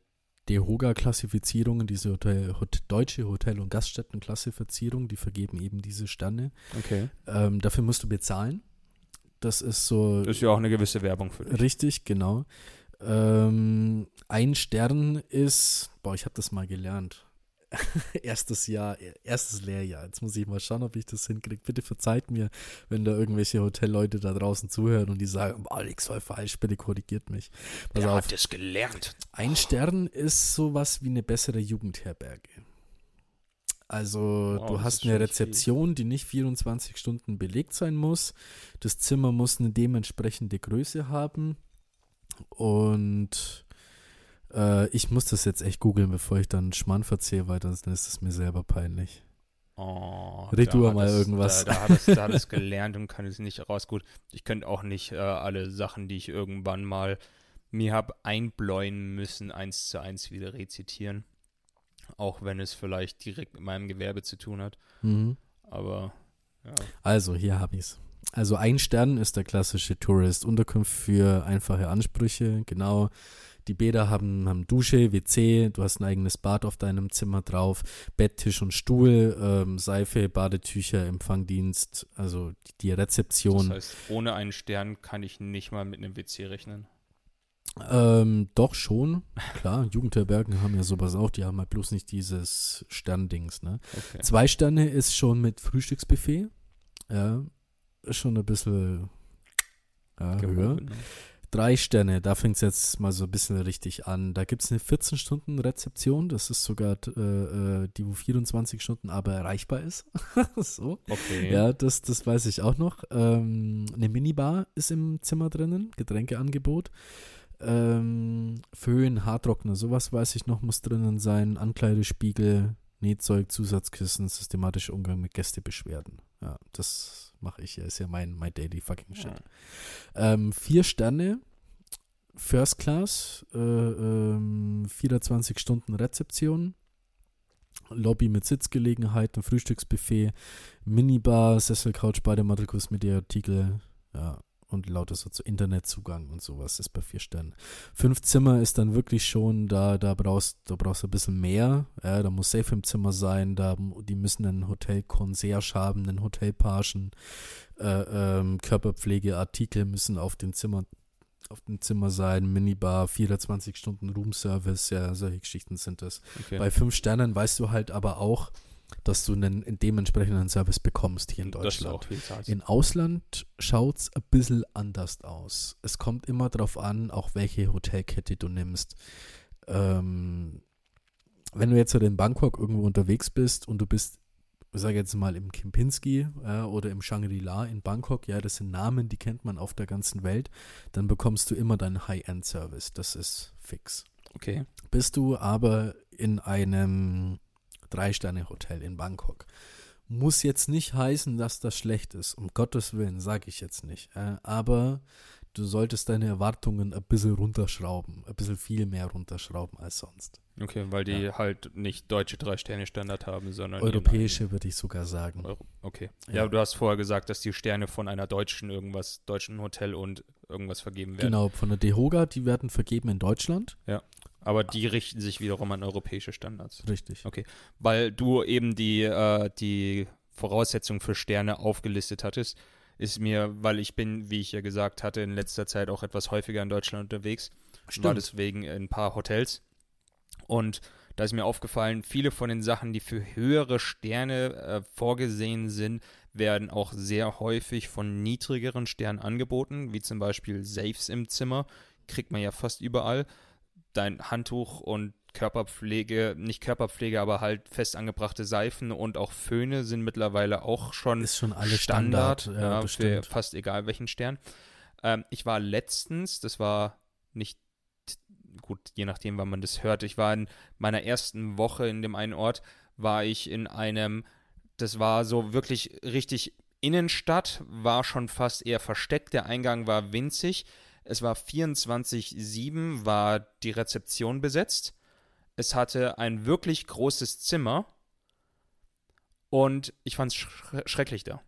DEHOGA-Klassifizierungen, diese Hotel, Hot, deutsche Hotel- und Gaststätten-Klassifizierung, die vergeben eben diese Sterne. Okay. Ähm, dafür musst du bezahlen. Das ist so Das ist ja auch eine gewisse Werbung für dich. richtig, genau. Ähm, ein Stern ist, boah, ich habe das mal gelernt. erstes Jahr, erstes Lehrjahr. Jetzt muss ich mal schauen, ob ich das hinkriege. Bitte verzeiht mir, wenn da irgendwelche Hotelleute da draußen zuhören und die sagen, Alex voll falsch, bitte korrigiert mich. Pass Der auf. hat es gelernt. Ein Stern ist sowas wie eine bessere Jugendherberge. Also Wow, du hast eine Rezeption, die nicht 24 Stunden belegt sein muss. Das Zimmer muss eine dementsprechende Größe haben. Und äh, ich muss das jetzt echt googeln, bevor ich dann Schmarrn verzähle, weil dann ist es mir selber peinlich. Oh, Red da du mal es- irgendwas. Da, da, hat es, da hat es gelernt und kann es nicht raus. Gut, ich könnte auch nicht äh, alle Sachen, die ich irgendwann mal mir habe einbläuen müssen, eins zu eins wieder rezitieren. Auch wenn es vielleicht direkt mit meinem Gewerbe zu tun hat. Mhm. Aber ja. Also, hier habe ich's. Also ein Stern ist der klassische Tourist. Unterkunft für einfache Ansprüche, genau. Die Bäder haben, haben Dusche, WC, du hast ein eigenes Bad auf deinem Zimmer drauf, Bett, Tisch und Stuhl, ähm, Seife, Badetücher, Empfangdienst, also die, die Das Rezeption. heißt, ohne einen Stern kann ich nicht mal mit einem WC rechnen. Ähm, doch schon, klar, Jugendherbergen haben ja sowas auch, die haben halt bloß nicht dieses Sterndings, ne? Okay. Zwei Sterne ist schon mit Frühstücksbuffet, ja, ist schon ein bisschen ja, höher. Gehoben, ne? Drei Sterne, da fängt es jetzt mal so ein bisschen richtig an. Da gibt es eine 14-Stunden-Rezeption, das ist sogar äh, äh, die, wo 24 Stunden aber erreichbar ist. so. Okay. Ja, das, das weiß ich auch noch. Ähm, eine Minibar ist im Zimmer drinnen, Getränkeangebot. Ähm, Föhn, Haartrockner, sowas weiß ich noch, muss drinnen sein. Ankleidespiegel, Nähzeug, Zusatzkissen, systematischer Umgang mit Gästebeschwerden. Ja, das mache ich ja, ist ja mein, mein daily fucking shit. Ja. Ähm, vier Sterne, First Class, äh, ähm, 24 Stunden Rezeption, Lobby mit Sitzgelegenheiten, Frühstücksbuffet, Minibar, Sesselcouch, Bademantel, Kosmetikartikel, ja, und lauter so zu Internetzugang und sowas ist bei vier Sternen. Fünf Zimmer ist dann wirklich schon, da, da brauchst da brauchst du ein bisschen mehr. Ja, da muss Safe im Zimmer sein, da die müssen einen Hotel-Concierge haben, einen Hotelpagen, äh, ähm, Körperpflegeartikel müssen auf dem Zimmer auf dem Zimmer sein, Minibar, 24 Stunden Roomservice, ja, solche Geschichten sind das. Okay. Bei fünf Sternen weißt du halt aber auch, dass du einen, einen dementsprechenden Service bekommst hier in Deutschland. In Ausland schaut es ein bisschen anders aus. Es kommt immer darauf an, auch welche Hotelkette du nimmst. Ähm, wenn du jetzt in Bangkok irgendwo unterwegs bist und du bist, sage jetzt mal im Kempinski ja, oder im Shangri-La in Bangkok, ja, das sind Namen, die kennt man auf der ganzen Welt, dann bekommst du immer deinen High-End-Service. Das ist fix. Okay. Bist du aber in einem Drei-Sterne-Hotel in Bangkok, muss jetzt nicht heißen, dass das schlecht ist. Um Gottes Willen, sage ich jetzt nicht. Äh, aber du solltest deine Erwartungen ein bisschen runterschrauben. Ein bisschen viel mehr runterschrauben als sonst. Okay, weil die halt nicht deutsche Drei-Sterne-Standard haben, sondern Europäische würde ich sogar sagen. Euro okay. Ja. Ja. du hast vorher gesagt, dass die Sterne von einer deutschen irgendwas, deutschen Hotel und irgendwas vergeben werden. Genau, von der DEHOGA, die werden vergeben in Deutschland. Aber die richten sich wiederum an europäische Standards. Richtig. Weil du eben die, äh, die Voraussetzungen für Sterne aufgelistet hattest, ist mir, weil ich bin, wie ich ja gesagt hatte, in letzter Zeit auch etwas häufiger in Deutschland unterwegs. Stimmt. War deswegen in ein paar Hotels. Und da ist mir aufgefallen, viele von den Sachen, die für höhere Sterne äh, vorgesehen sind, werden auch sehr häufig von niedrigeren Sternen angeboten, wie zum Beispiel Safes im Zimmer, kriegt man ja fast überall. Dein Handtuch und Körperpflege, nicht Körperpflege, aber halt fest angebrachte Seifen und auch Föhne sind mittlerweile auch schon, Ist schon alles Standard, Standard ja, ja, für fast egal welchen Stern. Ähm, ich war letztens, das war nicht gut, je nachdem, wann man das hört. Ich war in meiner ersten Woche in dem einen Ort, war ich in einem, das war so wirklich richtig Innenstadt, war schon fast eher versteckt. Der Eingang war winzig. Es war 24-7, war die Rezeption besetzt. Es hatte ein wirklich großes Zimmer. Und ich fand es schre schrecklich da.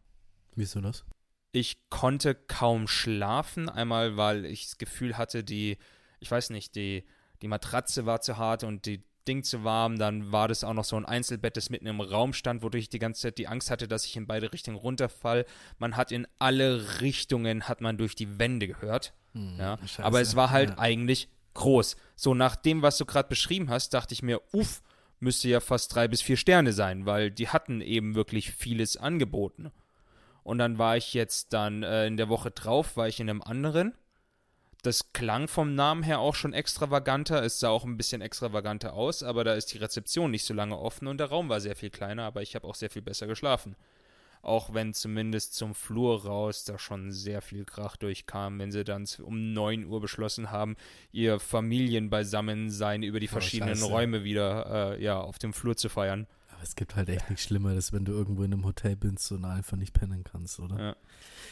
Wieso das? Ich konnte kaum schlafen. Einmal, weil ich das Gefühl hatte, die ich weiß nicht, die, die Matratze war zu hart und die Ding zu warm. Dann war das auch noch so ein Einzelbett, das mitten im Raum stand, wodurch ich die ganze Zeit die Angst hatte, dass ich in beide Richtungen runterfall. Man hat in alle Richtungen, hat man durch die Wände gehört. Hm, ja. Aber es war halt ja. eigentlich groß. So nach dem, was du gerade beschrieben hast, dachte ich mir, uff, müsste ja fast drei bis vier Sterne sein, weil die hatten eben wirklich vieles angeboten. Und dann war ich jetzt dann äh, in der Woche drauf, war ich in einem anderen das klang vom Namen her auch schon extravaganter. Es sah auch ein bisschen extravaganter aus, aber da ist die Rezeption nicht so lange offen und der Raum war sehr viel kleiner, aber ich habe auch sehr viel besser geschlafen. Auch wenn zumindest zum Flur raus da schon sehr viel Krach durchkam, wenn sie dann um 9 Uhr beschlossen haben, ihr Familienbeisammensein über die oh, verschiedenen Scheiße. Räume wieder äh, ja, auf dem Flur zu feiern. Es gibt halt echt nichts Schlimmeres, wenn du irgendwo in einem Hotel bist und einfach nicht pennen kannst, oder? Ja.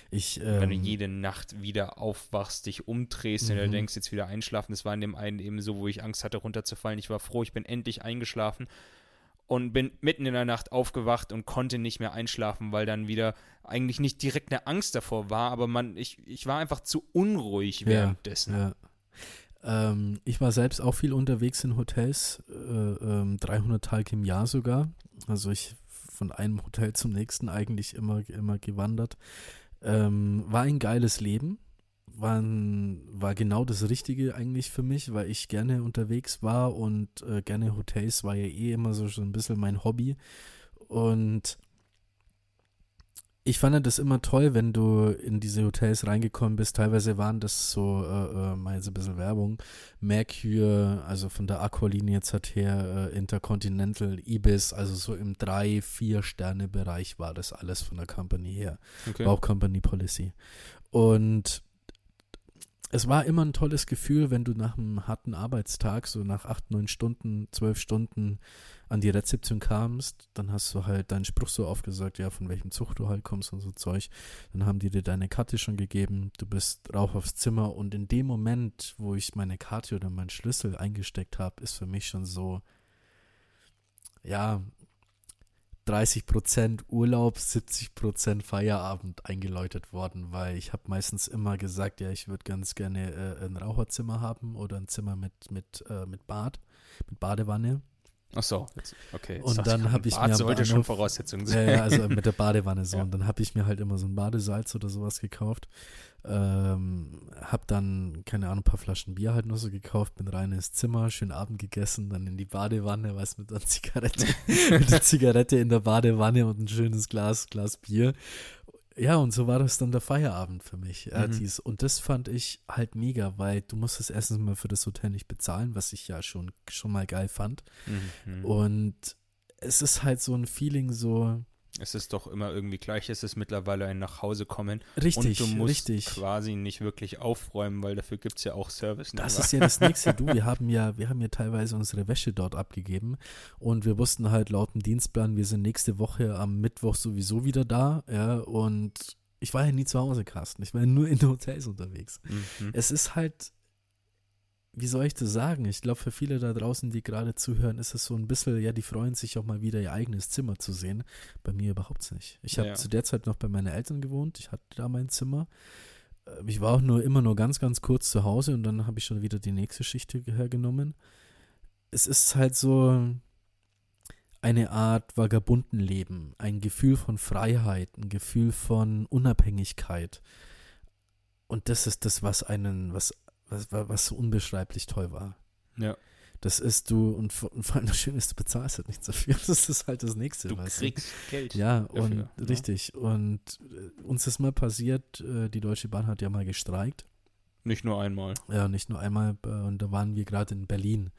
Ich, ähm, Wenn du ähm, jede Nacht wieder aufwachst, dich umdrehst und du mhm. denkst, jetzt wieder einschlafen. Das war in dem einen eben so, wo ich Angst hatte, runterzufallen. Ich war froh, ich bin endlich eingeschlafen und bin mitten in der Nacht aufgewacht und konnte nicht mehr einschlafen, weil dann wieder eigentlich nicht direkt eine Angst davor war, aber man, ich, ich war einfach zu unruhig währenddessen. Ja, ja. Ähm, ich war selbst auch viel unterwegs in Hotels, äh, äh, 300 Tage im Jahr sogar. Also ich von einem Hotel zum nächsten eigentlich immer, immer gewandert. Ähm, war ein geiles Leben. War, war genau das Richtige eigentlich für mich, weil ich gerne unterwegs war und äh, gerne Hotels war ja eh immer so schon ein bisschen mein Hobby. Und ich fand das immer toll, wenn du in diese Hotels reingekommen bist. Teilweise waren das so, äh, äh, mal so ein bisschen Werbung. Mercure, also von der Aqualinie jetzt hat her, äh, Intercontinental, Ibis, also so im 3-, 4-Sterne-Bereich war das alles von der Company her. Okay. War auch Company Policy. Und es war immer ein tolles Gefühl, wenn du nach einem harten Arbeitstag, so nach acht, neun Stunden, zwölf Stunden an die Rezeption kamst, dann hast du halt deinen Spruch so aufgesagt, ja, von welchem Zug du halt kommst und so Zeug. Dann haben die dir deine Karte schon gegeben, du bist rauf aufs Zimmer und in dem Moment, wo ich meine Karte oder meinen Schlüssel eingesteckt habe, ist für mich schon so, ja, 30% Urlaub, 70% Feierabend eingeläutet worden, weil ich habe meistens immer gesagt, ja, ich würde ganz gerne äh, ein Raucherzimmer haben oder ein Zimmer mit, mit, äh, mit Bad, mit Badewanne. Ach so, okay. und dann habe ich Bad mir sollte schon Voraussetzung sein. Ja, ja, also mit der Badewanne so. Ja. Und dann habe ich mir halt immer so ein Badesalz oder sowas gekauft. Ähm, hab dann, keine Ahnung, ein paar Flaschen Bier halt noch so gekauft, bin rein ins Zimmer, schön Abend gegessen, dann in die Badewanne, was mit einer Zigarette, mit der Zigarette in der Badewanne und ein schönes Glas, Glas Bier. Ja, und so war das dann der Feierabend für mich. Mhm. dies, und das fand ich halt mega, weil du musstest erstens mal für das Hotel nicht bezahlen, was ich ja schon, schon mal geil fand. Mhm. Und es ist halt so ein Feeling so, es ist doch immer irgendwie gleich, es ist mittlerweile ein Nachhausekommen. Richtig, und du musst richtig. quasi nicht wirklich aufräumen, weil dafür gibt es ja auch Service. Das ist ja das nächste. Du, wir haben ja, wir haben ja teilweise unsere Wäsche dort abgegeben und wir wussten halt laut dem Dienstplan, wir sind nächste Woche am Mittwoch sowieso wieder da, ja, und ich war ja nie zu Hause, Carsten. Ich war ja nur in Hotels unterwegs. Mhm. Es ist halt wie soll ich das sagen? Ich glaube, für viele da draußen, die gerade zuhören, ist es so ein bisschen, ja, die freuen sich auch mal wieder ihr eigenes Zimmer zu sehen. Bei mir überhaupt nicht. Ich habe ja. zu der Zeit noch bei meinen Eltern gewohnt. Ich hatte da mein Zimmer. Äh, ich war auch nur immer nur ganz, ganz kurz zu Hause und dann habe ich schon wieder die nächste Schicht hergenommen. Es ist halt so, eine Art Vagabundenleben, ein Gefühl von Freiheit, ein Gefühl von Unabhängigkeit. Und das ist das, was einen, was, was, was so unbeschreiblich toll war. Ja. Das ist du, und, vor- und vor allem das Schöne ist, du bezahlst halt nichts dafür. Das ist halt das Nächste. Du kriegst Geld. Ja, dafür, und ja. richtig. Und äh, uns ist mal passiert, äh, die Deutsche Bahn hat ja mal gestreikt. Nicht nur einmal. Ja, nicht nur einmal, äh, und da waren wir gerade in Berlin.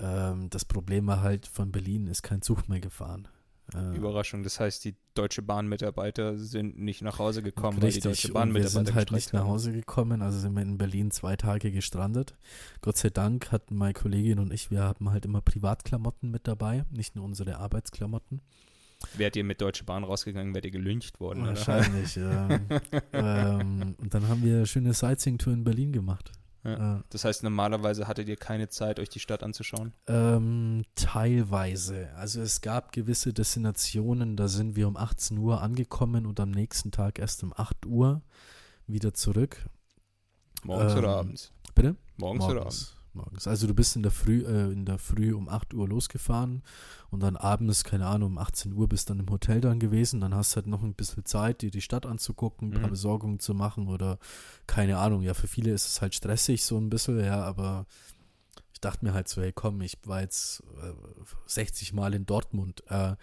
Ähm, das Problem war halt, von Berlin ist kein Zug mehr gefahren. Äh, Überraschung. Das heißt, die Deutsche Bahn-Mitarbeiter sind nicht nach Hause gekommen, weil die Richtig, Deutsche Bahn-Mitarbeiter sind halt nicht nach. Hause gekommen, also sind wir in Berlin zwei Tage gestrandet. Gott sei Dank hatten meine Kollegin und ich, wir haben halt immer Privatklamotten mit dabei, nicht nur unsere Arbeitsklamotten. Wärt ihr mit Deutsche Bahn rausgegangen, wärt ihr gelyncht worden. Oder? Wahrscheinlich, ja. ähm, und dann haben wir eine schöne Sightseeing-Tour in Berlin gemacht. Ja. Das heißt, normalerweise hattet ihr keine Zeit, euch die Stadt anzuschauen. Ähm, teilweise. Also es gab gewisse Destinationen, da sind wir um 18 Uhr angekommen und am nächsten Tag erst um 8 Uhr wieder zurück. Morgens Ähm, oder abends? Bitte? Morgens, oder abends? Morgens. Also du bist in der Früh, äh, in der Früh um 8 Uhr losgefahren und dann abends, keine Ahnung, um 18 Uhr bist dann im Hotel dann gewesen. Dann hast du halt noch ein bisschen Zeit, dir die Stadt anzugucken, ein paar Mhm. Besorgungen zu machen oder keine Ahnung. Ja, für viele ist es halt stressig so ein bisschen, ja, aber ich dachte mir halt so, hey komm, ich war jetzt äh, 60 Mal in Dortmund. Äh,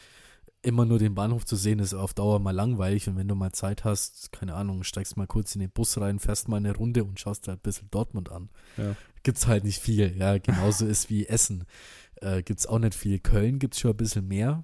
immer nur den Bahnhof zu sehen, ist auf Dauer mal langweilig. Und wenn du mal Zeit hast, keine Ahnung, steigst mal kurz in den Bus rein, fährst mal eine Runde und schaust halt ein bisschen Dortmund an. Ja. Gibt's halt nicht viel, ja. Genauso ist wie Essen. Äh, gibt's auch nicht viel. Köln gibt's schon ein bisschen mehr.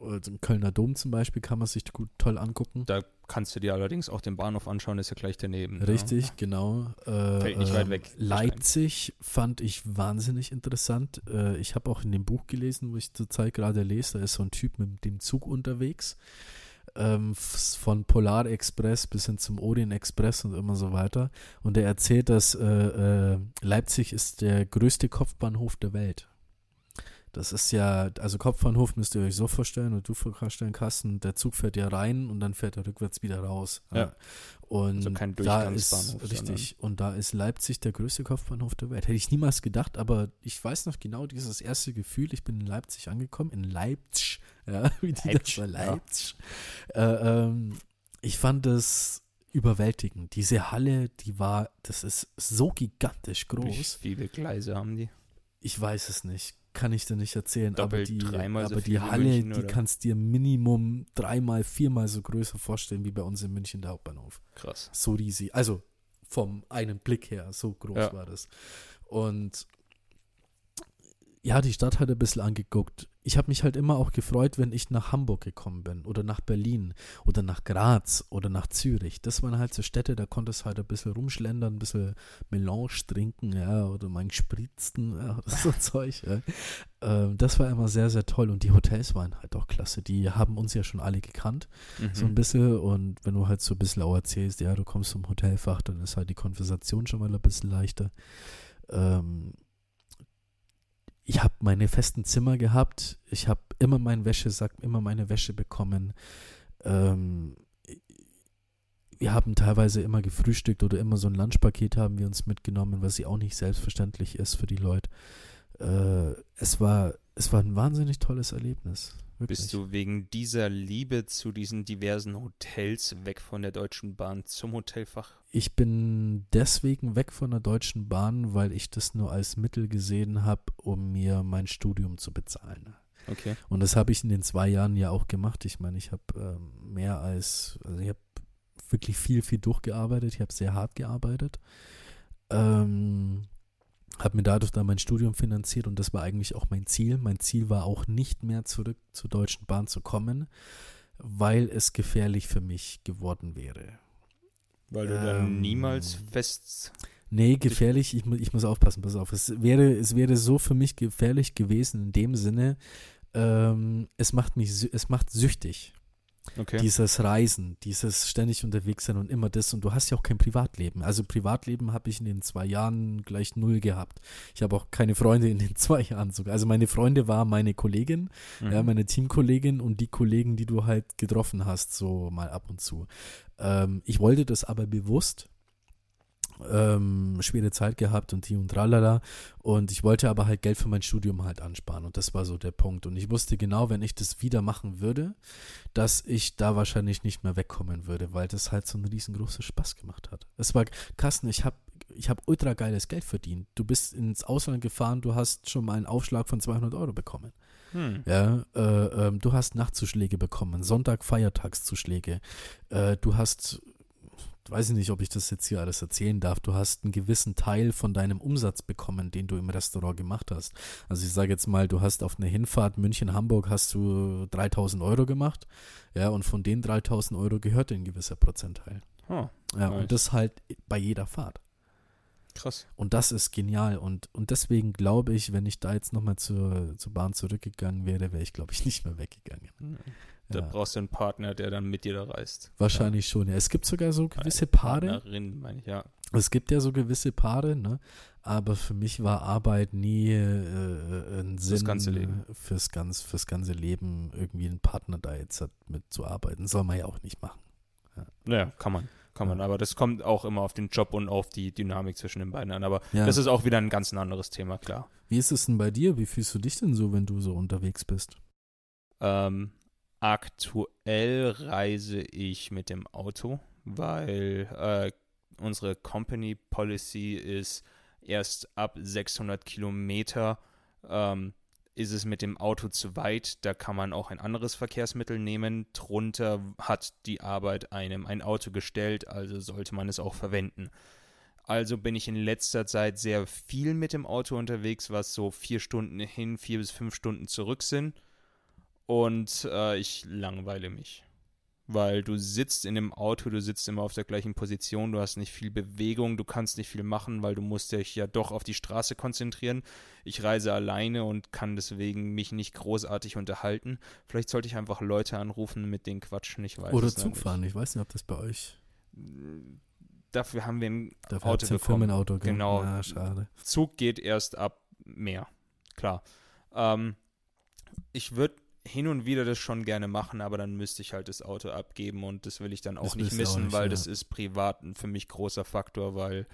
Also im Kölner Dom zum Beispiel kann man sich gut toll angucken. Da kannst du dir allerdings auch den Bahnhof anschauen, ist ja gleich daneben. ne? Richtig, genau. Äh, Fällt nicht weit weg. Leipzig fand ich wahnsinnig interessant. Äh, ich habe auch in dem Buch gelesen, wo ich zurzeit gerade lese, da ist so ein Typ mit dem Zug unterwegs. Ähm, von Polar Express bis hin zum Orient Express und immer so weiter. Und er erzählt, dass äh, äh, Leipzig ist der größte Kopfbahnhof der Welt. Das ist ja, also Kopfbahnhof müsst ihr euch so vorstellen und du vorstellen, Carsten, der Zug fährt ja rein und dann fährt er rückwärts wieder raus. Ja. Und Also kein da ist, richtig, und da ist Leipzig der größte Kopfbahnhof der Welt. Hätte ich niemals gedacht, aber ich weiß noch genau dieses erste Gefühl, ich bin in Leipzig angekommen, in Leipzig, ja, wie die Leipzig, das war, ja. Leipzig. Äh, ähm, ich fand es überwältigend. Diese Halle, die war, das ist so gigantisch Wie groß. viele Gleise haben die? Ich weiß es nicht. Kann ich dir nicht erzählen. Doppelt, aber die, so aber viel die Halle, München, die kannst dir Minimum dreimal, viermal so größer vorstellen wie bei uns in München der Hauptbahnhof. Krass. So riesig. Also vom einen Blick her, so groß Ja. war das. Und ja, die Stadt hat ein bisschen angeguckt. Ich habe mich halt immer auch gefreut, wenn ich nach Hamburg gekommen bin oder nach Berlin oder nach Graz oder nach Zürich. Das waren halt so Städte, da konntest halt ein bisschen rumschlendern, ein bisschen Melange trinken, ja, oder mal einen Spritzen, ja, oder so Zeug. Ja. Ähm, das war immer sehr, sehr toll und die Hotels waren halt auch klasse. Die haben uns ja schon alle gekannt Mhm. so ein bisschen und wenn du halt so ein bisschen auch erzählst, ja, du kommst zum Hotelfach, dann ist halt die Konversation schon mal ein bisschen leichter. Ähm, ich habe meine festen Zimmer gehabt, ich habe immer meinen Wäschesack, immer meine Wäsche bekommen. Ähm, wir haben teilweise immer gefrühstückt oder immer so ein Lunchpaket haben wir uns mitgenommen, was ja auch nicht selbstverständlich ist für die Leute. Äh, es war es war ein wahnsinnig tolles Erlebnis. Wirklich. Bist du wegen dieser Liebe zu diesen diversen Hotels weg von der Deutschen Bahn zum Hotelfach? Ich bin deswegen weg von der Deutschen Bahn, weil ich das nur als Mittel gesehen habe, um mir mein Studium zu bezahlen. Okay. Und das habe ich in den zwei Jahren ja auch gemacht. Ich meine, ich habe ähm, mehr als, also ich habe wirklich viel, viel durchgearbeitet. Ich habe sehr hart gearbeitet. Ähm, habe mir dadurch dann mein Studium finanziert und das war eigentlich auch mein Ziel. Mein Ziel war auch nicht mehr zurück zur Deutschen Bahn zu kommen, weil es gefährlich für mich geworden wäre. Weil du dann Ähm, niemals fest. Nee, gefährlich, ich, ich muss aufpassen, pass auf. Es wäre, es wäre so für mich gefährlich gewesen in dem Sinne, ähm, es macht mich, es macht süchtig. Okay. Dieses Reisen, dieses ständig unterwegs sein und immer das. Und du hast ja auch kein Privatleben. Also Privatleben habe ich in den zwei Jahren gleich null gehabt. Ich habe auch keine Freunde in den zwei Jahren sogar. Also meine Freunde war meine Kollegin, Mhm. ja, meine Teamkollegin und die Kollegen, die du halt getroffen hast, so mal ab und zu. Ähm, ich wollte das aber bewusst, ähm, schwere Zeit gehabt und die und tralala. Und ich wollte aber halt Geld für mein Studium halt ansparen. Und das war so der Punkt. Und ich wusste genau, wenn ich das wieder machen würde, dass ich da wahrscheinlich nicht mehr wegkommen würde, weil das halt so einen riesengroßen Spaß gemacht hat. Es war, Kasten, ich habe ich hab ultra geiles Geld verdient. Du bist ins Ausland gefahren, du hast schon mal einen Aufschlag von 200 Euro bekommen. Hm. Ja, äh, äh, du hast Nachtzuschläge bekommen, Sonntag Feiertagszuschläge. Äh, du hast weiß ich nicht, ob ich das jetzt hier alles erzählen darf, du hast einen gewissen Teil von deinem Umsatz bekommen, den du im Restaurant gemacht hast. Also ich sage jetzt mal, du hast auf einer Hinfahrt München-Hamburg hast du 3000 Euro gemacht, ja, und von den 3000 Euro gehört ein gewisser Prozentteil. Oh, ja, nice. und das halt bei jeder Fahrt. Krass. Und das ist genial. Und, und deswegen glaube ich, wenn ich da jetzt nochmal zur, zur Bahn zurückgegangen wäre, wäre ich, glaube ich, nicht mehr weggegangen. Mhm. Da ja. brauchst du einen Partner, der dann mit dir da reist. Wahrscheinlich ja. schon, ja. Es gibt sogar so gewisse Paare. Partnerin, meine ich, ja. Es gibt ja so gewisse Paare, ne? Aber für mich war Arbeit nie äh, ein Sinn fürs ganze Leben. Fürs, ganz, fürs ganze Leben irgendwie einen Partner da jetzt mitzuarbeiten. Soll man ja auch nicht machen. Ja, ja kann man. Kann man, aber das kommt auch immer auf den Job und auf die Dynamik zwischen den beiden an. Aber das ist auch wieder ein ganz anderes Thema, klar. Wie ist es denn bei dir? Wie fühlst du dich denn so, wenn du so unterwegs bist? Ähm, Aktuell reise ich mit dem Auto, weil äh, unsere Company Policy ist erst ab 600 Kilometer ähm, ist es mit dem Auto zu weit. Da kann man auch ein anderes Verkehrsmittel nehmen. Drunter hat die Arbeit einem ein Auto gestellt, also sollte man es auch verwenden. Also bin ich in letzter Zeit sehr viel mit dem Auto unterwegs, was so vier Stunden hin, vier bis fünf Stunden zurück sind und äh, ich langweile mich. Weil du sitzt in dem Auto, du sitzt immer auf der gleichen Position, du hast nicht viel Bewegung, du kannst nicht viel machen, weil du musst dich ja doch auf die Straße konzentrieren. Ich reise alleine und kann deswegen mich nicht großartig unterhalten. Vielleicht sollte ich einfach Leute anrufen, mit denen quatschen, ich weiß Oder Zug fahren, ich weiß nicht, ob das bei euch dafür haben wir ein dafür Auto bekommen. Firmenauto, genau. Ja, schade. Zug geht erst ab mehr, klar. Ähm, ich würde hin und wieder das schon gerne machen, aber dann müsste ich halt das Auto abgeben und das will ich dann auch das nicht missen, auch nicht, weil ja. das ist privat ein für mich großer Faktor, weil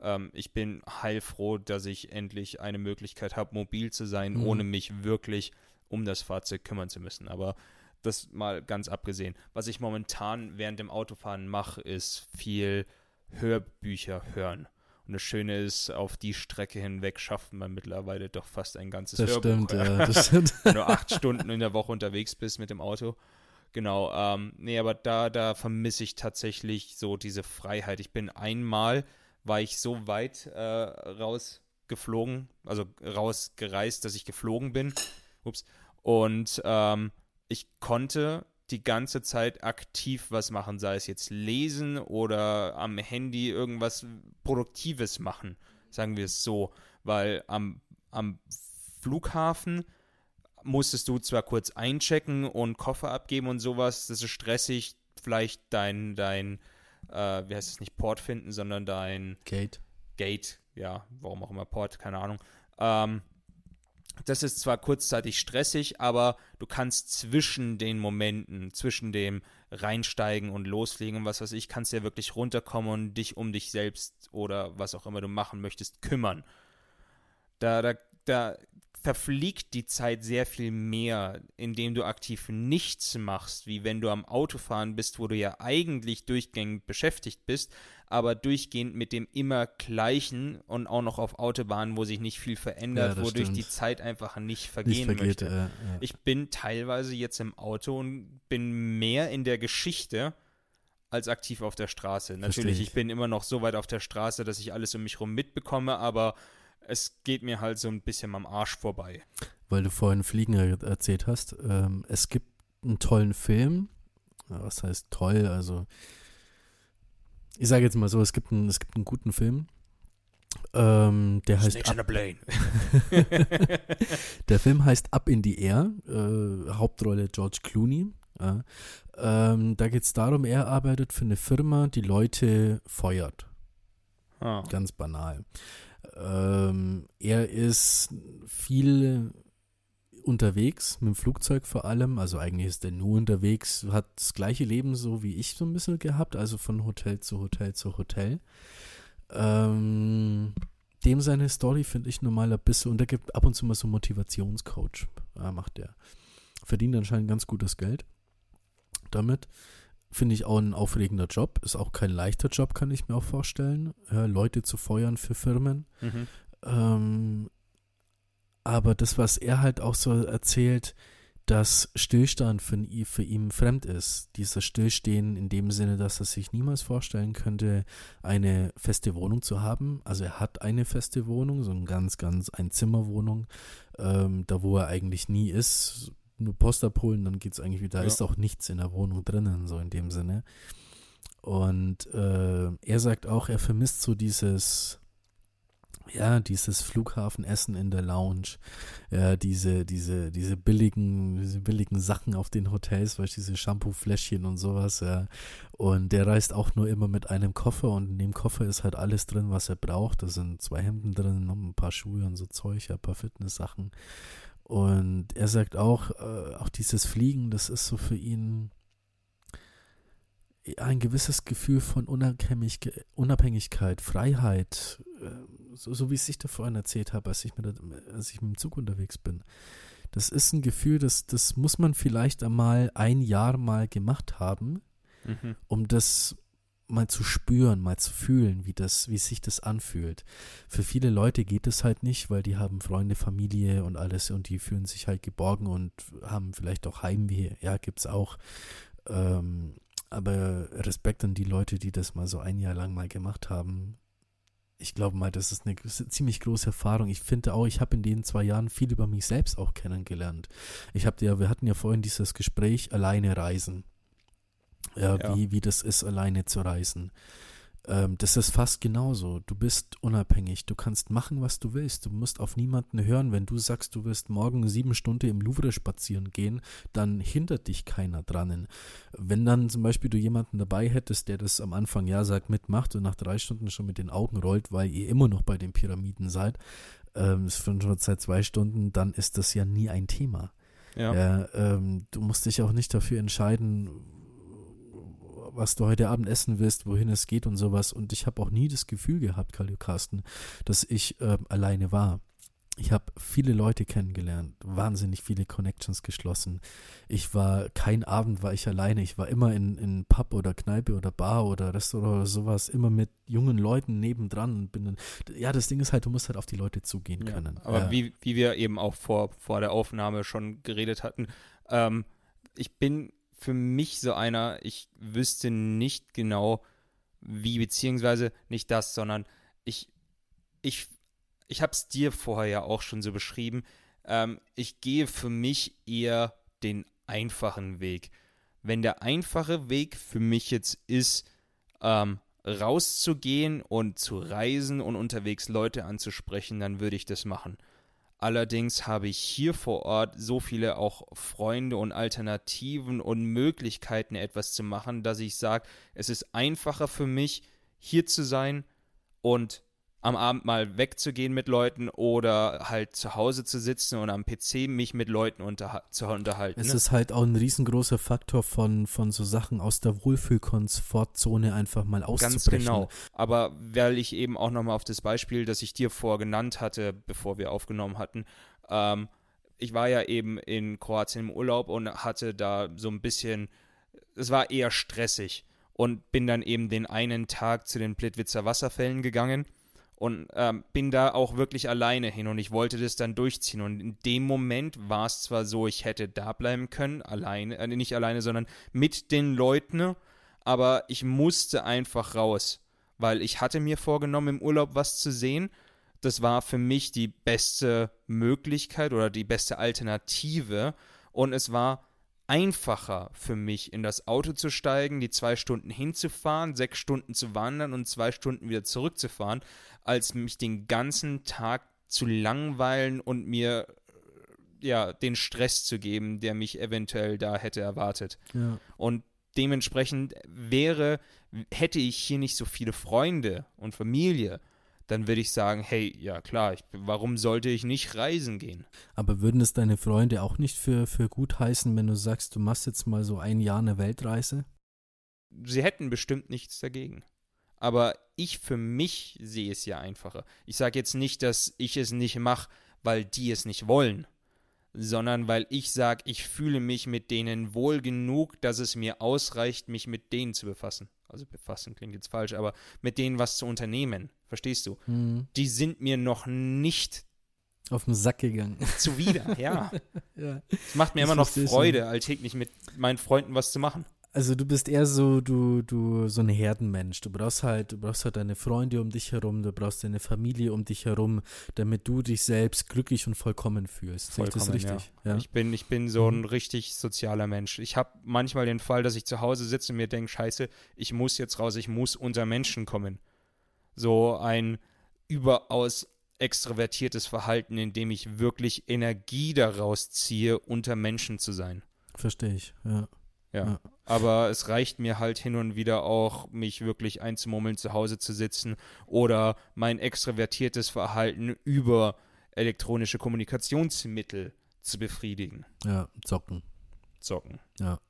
ähm, ich bin heilfroh, dass ich endlich eine Möglichkeit habe, mobil zu sein, mhm. ohne mich wirklich um das Fahrzeug kümmern zu müssen. Aber das mal ganz abgesehen. Was ich momentan während dem Autofahren mache, ist viel Hörbücher hören. Und das Schöne ist, auf die Strecke hinweg schafft man mittlerweile doch fast ein ganzes das Hörbuch. Stimmt, ja, das stimmt. Wenn du acht Stunden in der Woche unterwegs bist mit dem Auto. Genau, ähm, nee, aber da, da vermisse ich tatsächlich so diese Freiheit. Ich bin einmal, war ich so weit äh, rausgeflogen, also rausgereist, dass ich geflogen bin. Ups. Und ähm, ich konnte die ganze Zeit aktiv was machen, sei es jetzt lesen oder am Handy irgendwas Produktives machen, sagen wir es so, weil am, am Flughafen musstest du zwar kurz einchecken und Koffer abgeben und sowas, das ist stressig, vielleicht dein, dein, äh, wie heißt es nicht, Port finden, sondern dein Gate. Gate, ja, warum auch immer Port, keine Ahnung. Ähm, das ist zwar kurzzeitig stressig, aber du kannst zwischen den Momenten, zwischen dem Reinsteigen und Loslegen und was weiß ich, kannst ja wirklich runterkommen und dich um dich selbst oder was auch immer du machen möchtest kümmern. Da, da, da verfliegt die Zeit sehr viel mehr, indem du aktiv nichts machst, wie wenn du am Autofahren bist, wo du ja eigentlich durchgängig beschäftigt bist, aber durchgehend mit dem immer gleichen und auch noch auf Autobahnen, wo sich nicht viel verändert, ja, wodurch stimmt. die Zeit einfach nicht vergehen nicht vergeht, möchte. Äh, ja. Ich bin teilweise jetzt im Auto und bin mehr in der Geschichte als aktiv auf der Straße. Natürlich, ich. ich bin immer noch so weit auf der Straße, dass ich alles um mich herum mitbekomme, aber es geht mir halt so ein bisschen am Arsch vorbei. Weil du vorhin Fliegen erzählt hast, ähm, es gibt einen tollen Film, was heißt toll, also ich sage jetzt mal so, es gibt einen, es gibt einen guten Film, ähm, der heißt Up, Der Film heißt Up in the Air, äh, Hauptrolle George Clooney. Ja. Ähm, da geht es darum, er arbeitet für eine Firma, die Leute feuert. Ah. Ganz banal. Ähm, er ist viel unterwegs, mit dem Flugzeug vor allem. Also eigentlich ist er nur unterwegs, hat das gleiche Leben so wie ich so ein bisschen gehabt, also von Hotel zu Hotel zu Hotel. Ähm, dem seine Story finde ich normal ein bisschen, und der gibt ab und zu mal so Motivationscoach, ja, macht der. Verdient anscheinend ganz gutes Geld damit. Finde ich auch ein aufregender Job. Ist auch kein leichter Job, kann ich mir auch vorstellen. Ja, Leute zu feuern für Firmen. Mhm. Ähm, aber das, was er halt auch so erzählt, dass Stillstand für, ihn- für ihn fremd ist. Dieser Stillstehen in dem Sinne, dass er sich niemals vorstellen könnte, eine feste Wohnung zu haben. Also er hat eine feste Wohnung, so eine ganz, ganz Einzimmerwohnung, ähm, da wo er eigentlich nie ist. Nur Post abholen, dann geht es eigentlich wieder. Da Ja. ist auch nichts in der Wohnung drinnen, so in dem Sinne. Und äh, er sagt auch, er vermisst so dieses, ja, dieses Flughafenessen in der Lounge, ja, diese, diese, diese billigen, diese billigen Sachen auf den Hotels, weißt du, diese Shampoo-Fläschchen und sowas, ja. Und der reist auch nur immer mit einem Koffer und in dem Koffer ist halt alles drin, was er braucht. Da sind zwei Hemden drin, noch ein paar Schuhe und so Zeug, ja, ein paar Fitness-Sachen. Und er sagt auch, äh, auch dieses Fliegen, das ist so für ihn ein gewisses Gefühl von Unabhängig Unabhängigkeit, Freiheit, äh, so, so wie ich es sich da vorhin erzählt habe, als ich, mit, als ich mit dem Zug unterwegs bin. Das ist ein Gefühl, das, das muss man vielleicht einmal ein Jahr mal gemacht haben, Mhm. um das mal zu spüren, mal zu fühlen, wie das, wie sich das anfühlt. Für viele Leute geht es halt nicht, weil die haben Freunde, Familie und alles und die fühlen sich halt geborgen und haben vielleicht auch Heimweh. Ja, gibt's auch. Ähm, aber Respekt an die Leute, die das mal so ein Jahr lang mal gemacht haben. Ich glaube mal, das ist eine ziemlich große Erfahrung. Ich finde auch, ich habe in den zwei Jahren viel über mich selbst auch kennengelernt. Ich habe ja, wir hatten ja vorhin dieses Gespräch, alleine reisen. Ja, Ja. Wie, wie das ist, alleine zu reisen. Ähm, das ist fast genauso. Du bist unabhängig. Du kannst machen, was du willst. Du musst auf niemanden hören. Wenn du sagst, du wirst morgen sieben Stunden im Louvre spazieren gehen, dann hindert dich keiner dran. Wenn dann zum Beispiel du jemanden dabei hättest, der das am Anfang ja sagt, mitmacht und nach drei Stunden schon mit den Augen rollt, weil ihr immer noch bei den Pyramiden seid, ähm, ist schon seit zwei Stunden, dann ist das ja nie ein Thema. Ja. Ja, ähm, du musst dich auch nicht dafür entscheiden, was du heute Abend essen willst, wohin es geht und sowas. Und ich habe auch nie das Gefühl gehabt, Kalio Carsten, dass ich ähm, alleine war. Ich habe viele Leute kennengelernt, wahnsinnig viele Connections geschlossen. Ich war, kein Abend war ich alleine. Ich war immer in, in Pub oder Kneipe oder Bar oder Restaurant oder sowas, immer mit jungen Leuten nebendran. Und bin dann, ja, das Ding ist halt, du musst halt auf die Leute zugehen Ja, können. aber ja. wie, wie wir eben auch vor, vor der Aufnahme schon geredet hatten, ähm, ich bin für mich so einer, ich wüsste nicht genau, wie, beziehungsweise nicht das, sondern ich, ich, ich habe es dir vorher ja auch schon so beschrieben, ähm, ich gehe für mich eher den einfachen Weg. Wenn der einfache Weg für mich jetzt ist, ähm, rauszugehen und zu reisen und unterwegs Leute anzusprechen, dann würde ich das machen. Allerdings habe ich hier vor Ort so viele auch Freunde und Alternativen und Möglichkeiten, etwas zu machen, dass ich sage, es ist einfacher für mich, hier zu sein und am Abend mal wegzugehen mit Leuten oder halt zu Hause zu sitzen und am PC mich mit Leuten unterha zu unterhalten. Es ne? ist halt auch ein riesengroßer Faktor von, von so Sachen aus der Wohlfühlkomfortzone einfach mal auszubrechen. Ganz genau. Aber weil ich eben auch nochmal auf das Beispiel, das ich dir vorher genannt hatte, bevor wir aufgenommen hatten, ähm, ich war ja eben in Kroatien im Urlaub und hatte da so ein bisschen, es war eher stressig und bin dann eben den einen Tag zu den Plitwitzer Wasserfällen gegangen und ähm, bin da auch wirklich alleine hin und ich wollte das dann durchziehen und in dem Moment war es zwar so, ich hätte da bleiben können, alleine, äh, nicht alleine, sondern mit den Leuten, aber ich musste einfach raus, weil ich hatte mir vorgenommen, im Urlaub was zu sehen. Das war für mich die beste Möglichkeit oder die beste Alternative und es war einfacher für mich, in das Auto zu steigen, die zwei Stunden hinzufahren, sechs Stunden zu wandern und zwei Stunden wieder zurückzufahren, als mich den ganzen Tag zu langweilen und mir äh, ja den Stress zu geben, der mich eventuell da hätte erwartet. Ja. Und dementsprechend wäre, hätte ich hier nicht so viele Freunde und Familie, dann würde ich sagen, hey, ja klar, ich, warum sollte ich nicht reisen gehen? Aber würden es deine Freunde auch nicht für, für gut heißen, wenn du sagst, du machst jetzt mal so ein Jahr eine Weltreise? Sie hätten bestimmt nichts dagegen. Aber ich für mich sehe es ja einfacher. Ich sage jetzt nicht, dass ich es nicht mache, weil die es nicht wollen, sondern weil ich sage, ich fühle mich mit denen wohl genug, dass es mir ausreicht, mich mit denen zu befassen. Also befassen klingt jetzt falsch, aber mit denen was zu unternehmen. Verstehst du? Mhm. Die sind mir noch nicht Auf den Sack gegangen. zuwider, ja. ja. Es macht mir Das immer noch Freude, alltäglich mit meinen Freunden was zu machen. Also du bist eher so, du, du, so ein Herdenmensch. Du brauchst halt, du brauchst halt deine Freunde um dich herum, du brauchst deine Familie um dich herum, damit du dich selbst glücklich und vollkommen fühlst. Ich das Vollkommen, richtig? Ja. Ich bin, ich bin so ein Mhm. richtig sozialer Mensch. Ich habe manchmal den Fall, dass ich zu Hause sitze und mir denke, scheiße, ich muss jetzt raus, ich muss unter Menschen kommen. So ein überaus extrovertiertes Verhalten, in dem ich wirklich Energie daraus ziehe, unter Menschen zu sein. Verstehe ich, ja. Ja. Ja. Aber es reicht mir halt hin und wieder auch, mich wirklich einzumummeln, zu Hause zu sitzen oder mein extrovertiertes Verhalten über elektronische Kommunikationsmittel zu befriedigen. Ja, zocken. Zocken. Ja.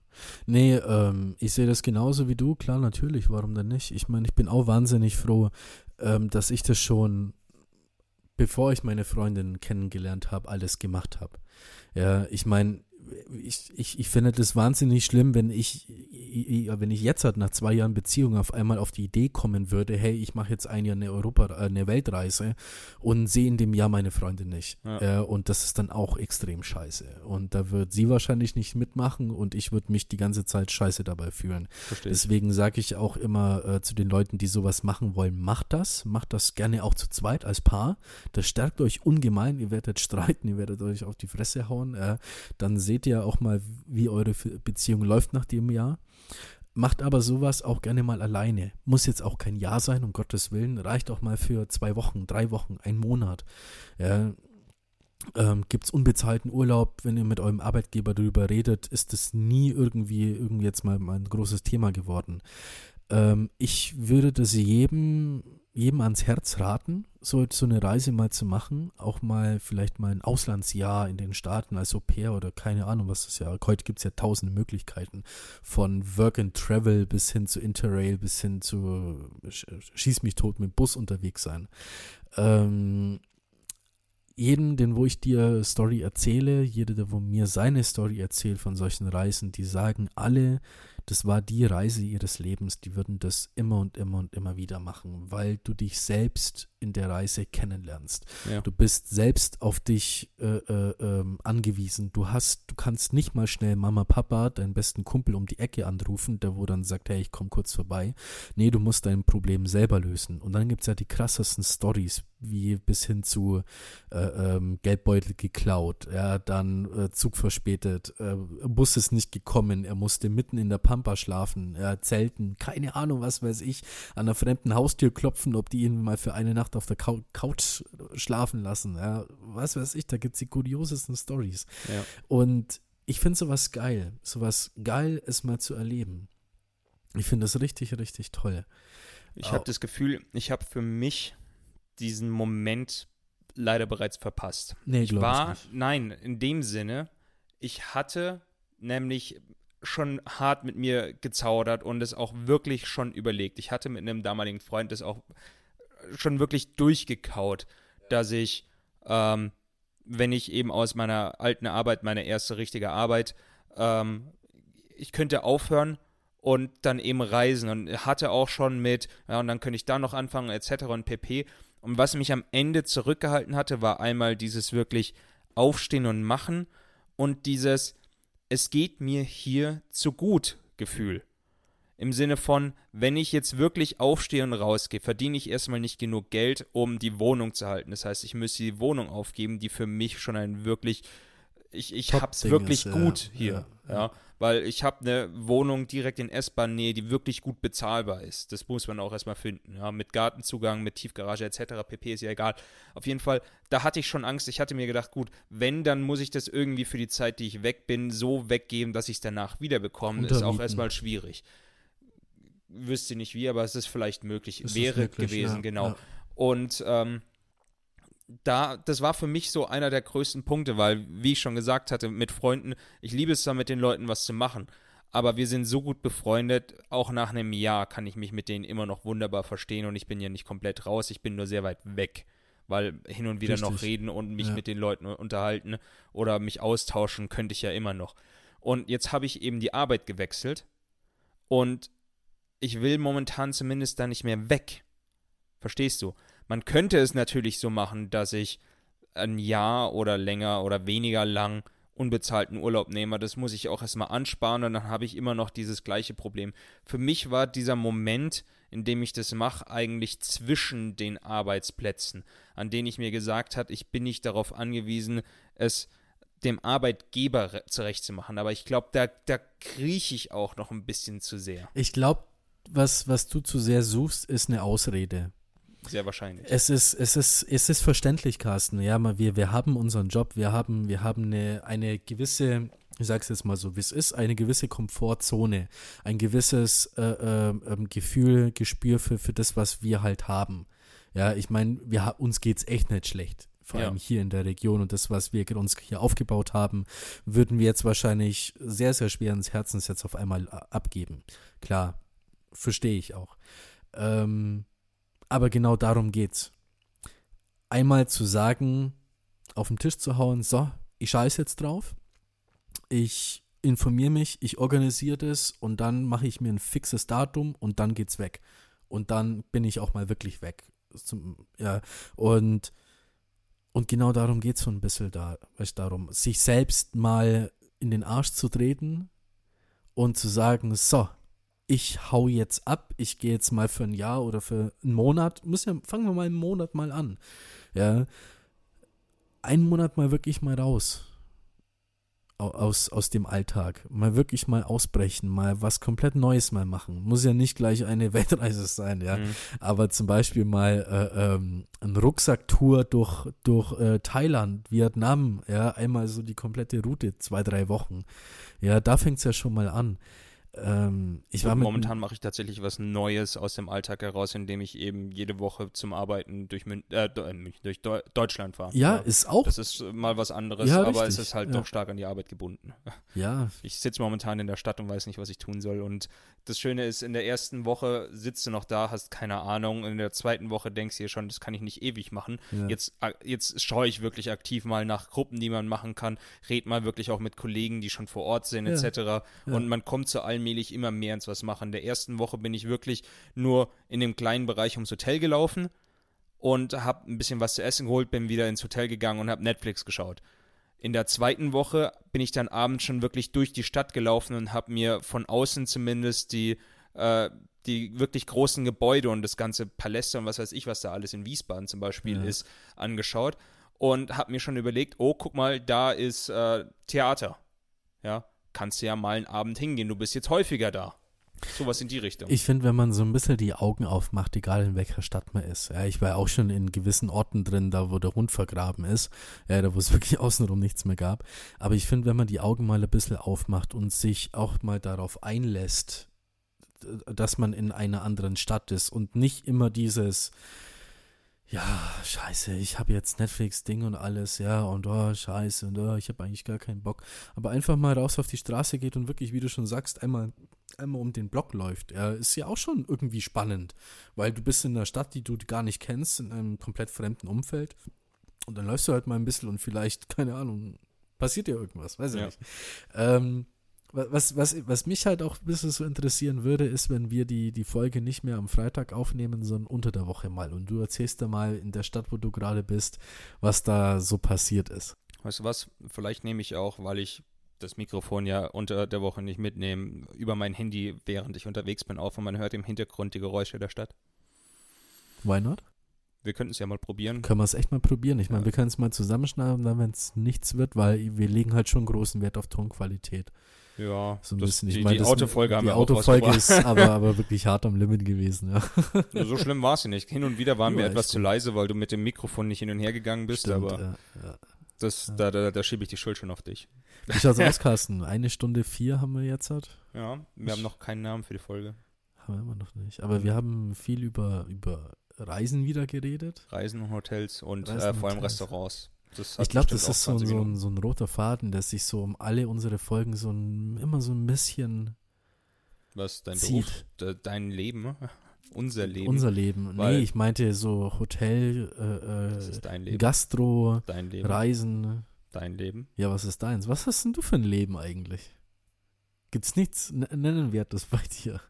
Nee, ähm, ich sehe das genauso wie du, klar, natürlich, warum denn nicht? Ich meine, ich bin auch wahnsinnig froh, ähm, dass ich das schon, bevor ich meine Freundin kennengelernt habe, alles gemacht habe. Ja, ich meine, ich, ich, ich finde das wahnsinnig schlimm, wenn ich, wenn ich jetzt halt nach zwei Jahren Beziehung auf einmal auf die Idee kommen würde, hey, ich mache jetzt ein Jahr eine Europa, äh, eine Weltreise und sehe in dem Jahr meine Freundin nicht. Ja. Äh, und das ist dann auch extrem scheiße. Und da wird sie wahrscheinlich nicht mitmachen und ich würde mich die ganze Zeit scheiße dabei fühlen. Verstehe. Deswegen sage ich auch immer äh, zu den Leuten, die sowas machen wollen, macht das, macht das gerne auch zu zweit als Paar. Das stärkt euch ungemein, ihr werdet streiten, ihr werdet euch auf die Fresse hauen. Äh, dann seht ihr auch mal, wie eure Beziehung läuft nach dem Jahr. Macht aber sowas auch gerne mal alleine. Muss jetzt auch kein Jahr sein, um Gottes Willen. Reicht auch mal für zwei Wochen, drei Wochen, ein Monat. Ja, ähm, Gibt es unbezahlten Urlaub, wenn ihr mit eurem Arbeitgeber darüber redet, ist das nie irgendwie, irgendwie jetzt mal, mal ein großes Thema geworden. Ähm, ich würde das jedem, jedem ans Herz raten, so, so eine Reise mal zu machen, auch mal vielleicht mal ein Auslandsjahr in den Staaten als Au pair oder keine Ahnung, was das ja, heute gibt es ja tausende Möglichkeiten, von Work and Travel bis hin zu Interrail, bis hin zu sch- Schieß mich tot mit Bus unterwegs sein. Ähm, jeden, den wo ich dir Story erzähle, jeder, der wo mir seine Story erzählt von solchen Reisen, die sagen alle, das war die Reise ihres Lebens, die würden das immer und immer und immer wieder machen, weil du dich selbst in der Reise kennenlernst. Ja. Du bist selbst auf dich äh, äh, ähm, angewiesen. Du hast, du kannst nicht mal schnell Mama, Papa, deinen besten Kumpel um die Ecke anrufen, der wo dann sagt, hey, ich komme kurz vorbei. Nee, du musst dein Problem selber lösen. Und dann gibt's ja die krassesten Stories, wie bis hin zu äh, ähm, Geldbeutel geklaut, ja, dann äh, Zug verspätet, äh, Bus ist nicht gekommen, er musste mitten in der Pampa schlafen, ja, zelten, keine Ahnung, was weiß ich, an einer fremden Haustür klopfen, ob die ihn mal für eine Nacht auf der Cou Couch schlafen lassen, ja, was weiß ich, da gibt's die kuriosesten Stories. Ja. Und ich finde sowas geil, sowas geil, es mal zu erleben. Ich finde das richtig, richtig toll. Ich habe das Gefühl, ich habe für mich diesen Moment leider bereits verpasst. Nee, Ich ich war, nicht. nein, in dem Sinne, ich hatte nämlich schon hart mit mir gezaudert und es auch wirklich schon überlegt. Ich hatte mit einem damaligen Freund das auch schon wirklich durchgekaut, dass ich, ähm, wenn ich eben aus meiner alten Arbeit, meine erste richtige Arbeit, ähm, ich könnte aufhören und dann eben reisen und hatte auch schon mit, ja, und dann könnte ich da noch anfangen, etc. und pp. Und was mich am Ende zurückgehalten hatte, war einmal dieses wirklich Aufstehen und Machen und dieses Es geht mir hier zu gut Gefühl. Im Sinne von, wenn ich jetzt wirklich aufstehe und rausgehe, verdiene ich erstmal nicht genug Geld, um die Wohnung zu halten. Das heißt, ich müsste die Wohnung aufgeben, die für mich schon ein wirklich, ich, ich hab's wirklich ist, ja, gut hier. ja, Ja, ja. Weil ich habe eine Wohnung direkt in S-Bahn-Nähe, die wirklich gut bezahlbar ist. Das muss man auch erstmal finden. Ja, mit Gartenzugang, mit Tiefgarage etc. pp. ist ja egal. Auf jeden Fall, da hatte ich schon Angst. Ich hatte mir gedacht, gut, wenn, dann muss ich das irgendwie für die Zeit, die ich weg bin, so weggeben, dass ich es danach wiederbekomme. Ist auch erstmal schwierig. Wüsste nicht wie, aber es ist vielleicht möglich. Es Wäre möglich, gewesen, ja, genau. ja. Und ähm, da, das war für mich so einer der größten Punkte, weil, wie ich schon gesagt hatte, mit Freunden, ich liebe es da mit den Leuten was zu machen. aber wir sind so gut befreundet, auch nach einem Jahr kann ich mich mit denen immer noch wunderbar verstehen und ich bin ja nicht komplett raus, ich bin nur sehr weit weg, weil hin und wieder Richtig. noch reden und mich Ja. mit den Leuten unterhalten oder mich austauschen könnte ich ja immer noch. Und jetzt habe ich eben die Arbeit gewechselt und ich will momentan zumindest da nicht mehr weg. Verstehst du? Man könnte es natürlich so machen, dass ich ein Jahr oder länger oder weniger lang unbezahlten Urlaub nehme. Das muss ich auch erstmal ansparen und dann habe ich immer noch dieses gleiche Problem. Für mich war dieser Moment, in dem ich das mache, eigentlich zwischen den Arbeitsplätzen, an denen ich mir gesagt habe, ich bin nicht darauf angewiesen, es dem Arbeitgeber re- zurechtzumachen. Aber ich glaube, da, da krieche ich auch noch ein bisschen zu sehr. Ich glaube, was, was du zu sehr suchst, ist eine Ausrede. Sehr wahrscheinlich. Es ist, es ist, es ist verständlich, Carsten. Ja, wir, wir haben unseren Job, wir haben, wir haben eine, eine gewisse, ich sag's jetzt mal so, wie es ist, eine gewisse Komfortzone, ein gewisses äh, äh, ähm, Gefühl, Gespür für, für das, was wir halt haben. Ja, ich meine, wir uns geht's echt nicht schlecht. Vor Ja. allem hier in der Region und das, was wir uns hier aufgebaut haben, würden wir jetzt wahrscheinlich sehr, sehr schwer ins Herzens jetzt auf einmal a- abgeben. Klar, verstehe ich auch. Ähm, aber genau darum geht's. Einmal zu sagen, auf den Tisch zu hauen, so, ich scheiße jetzt drauf. Ich informiere mich, ich organisiere das und dann mache ich mir ein fixes Datum und dann geht's weg. Und dann bin ich auch mal wirklich weg. Zum, ja, und, und genau darum geht's so ein bisschen da, weißt, darum, sich selbst mal in den Arsch zu treten und zu sagen, so, ich hau jetzt ab, ich gehe jetzt mal für ein Jahr oder für einen Monat, muss ja, fangen wir mal einen Monat mal an. Ja. Einen Monat mal wirklich mal raus. Au- Aus, aus dem Alltag. Mal wirklich mal ausbrechen, mal was komplett Neues mal machen. Muss ja nicht gleich eine Weltreise sein, ja. Mhm. Aber zum Beispiel mal äh, ähm, eine Rucksacktour durch, durch äh, Thailand, Vietnam, ja, einmal so die komplette Route, zwei, drei Wochen. Ja, da fängt es ja schon mal an. Ähm, ich war Und mit momentan mache ich tatsächlich was Neues aus dem Alltag heraus, indem ich eben jede Woche zum Arbeiten durch, Mün äh, äh, München- durch Deu Deutschland fahre. ja, ist auch, Das ist mal was anderes, Ja, aber es richtig, ist halt ja. doch stark an die Arbeit gebunden. ja, Ich sitze momentan in der Stadt und weiß nicht, was ich tun soll. Und das Schöne ist, in der ersten Woche sitzt du noch da, hast keine Ahnung. In der zweiten Woche denkst du dir schon, das kann ich nicht ewig machen. Jetzt, jetzt schaue ich wirklich aktiv mal nach Gruppen, die man machen kann. Red mal wirklich auch mit Kollegen, die schon vor Ort sind, etc. Und man kommt so allmählich immer mehr ins was machen. In der ersten Woche bin ich wirklich nur in dem kleinen Bereich ums Hotel gelaufen und habe ein bisschen was zu essen geholt, bin wieder ins Hotel gegangen und habe Netflix geschaut. In der zweiten Woche bin ich dann abends schon wirklich durch die Stadt gelaufen und habe mir von außen zumindest die, äh, die wirklich großen Gebäude und das ganze Paläste und was weiß ich, was da alles in Wiesbaden zum Beispiel Ja. ist, angeschaut und habe mir schon überlegt, oh, guck mal, da ist äh, Theater. Ja, kannst du ja mal einen Abend hingehen, du bist jetzt häufiger da. Sowas in die Richtung. Ich finde, wenn man so ein bisschen die Augen aufmacht, egal in welcher Stadt man ist. Ja, ich war auch schon in gewissen Orten drin, da wo der Hund vergraben ist, ja, da wo es wirklich außenrum nichts mehr gab. Aber ich finde, wenn man die Augen mal ein bisschen aufmacht und sich auch mal darauf einlässt, dass man in einer anderen Stadt ist und nicht immer dieses ja, scheiße, ich habe jetzt Netflix-Ding und alles, ja, und oh, scheiße, und oh, ich habe eigentlich gar keinen Bock. Aber einfach mal raus auf die Straße geht und wirklich, wie du schon sagst, einmal einmal um den Block läuft, ja, ist ja auch schon irgendwie spannend, weil du bist in einer Stadt, die du gar nicht kennst, in einem komplett fremden Umfeld und dann läufst du halt mal ein bisschen und vielleicht, keine Ahnung, passiert dir irgendwas, weiß ich Ja. nicht. Ähm, was, was, was mich halt auch ein bisschen so interessieren würde, ist, wenn wir die, die Folge nicht mehr am Freitag aufnehmen, sondern unter der Woche mal und du erzählst da mal in der Stadt, wo du gerade bist, was da so passiert ist. Weißt du was? Vielleicht nehme ich auch, weil ich das Mikrofon ja unter der Woche nicht mitnehme, über mein Handy, während ich unterwegs bin, auf und man hört im Hintergrund die Geräusche der Stadt. Why not? Wir könnten es ja mal probieren. Können wir es echt mal probieren. Ich meine, Ja. wir können es mal zusammenschneiden, dann, wenn es nichts wird, weil wir legen halt schon großen Wert auf Tonqualität. Ja, So ein bisschen. Ich die, meine, die Autofolge haben die wir Autofolge ist aber, aber wirklich hart am Limit gewesen, ja. So schlimm war es nicht. Hin und wieder waren Ja, wir etwas zu leise, weil du mit dem Mikrofon nicht hin und her gegangen bist, Stimmt, aber ja, das, da, da, da schiebe ich die Schuld schon auf dich. Wie schaut's aus, Carsten? Eine Stunde vier haben wir jetzt halt? Ja, wir haben noch keinen Namen für die Folge. Haben wir immer noch nicht. Aber wir haben viel über, über Reisen wieder geredet. Reisen und Hotels und Reisen äh, vor allem Hotels. Restaurants. Ich glaube, das ist so, ein- 20 so, ein, so ein roter Faden, der sich so um alle unsere Folgen so ein, immer so ein bisschen Was, dein zieht. Beruf? De, dein Leben? Unser Leben? Unser Leben. Weil- nee, ich meinte so Hotel, äh, äh, dein. Gastro, Dein. Reisen. Dein Leben. Ja, was ist deins? Was hast denn du für ein Leben eigentlich? Gibt's nichts Nennenwertes bei dir?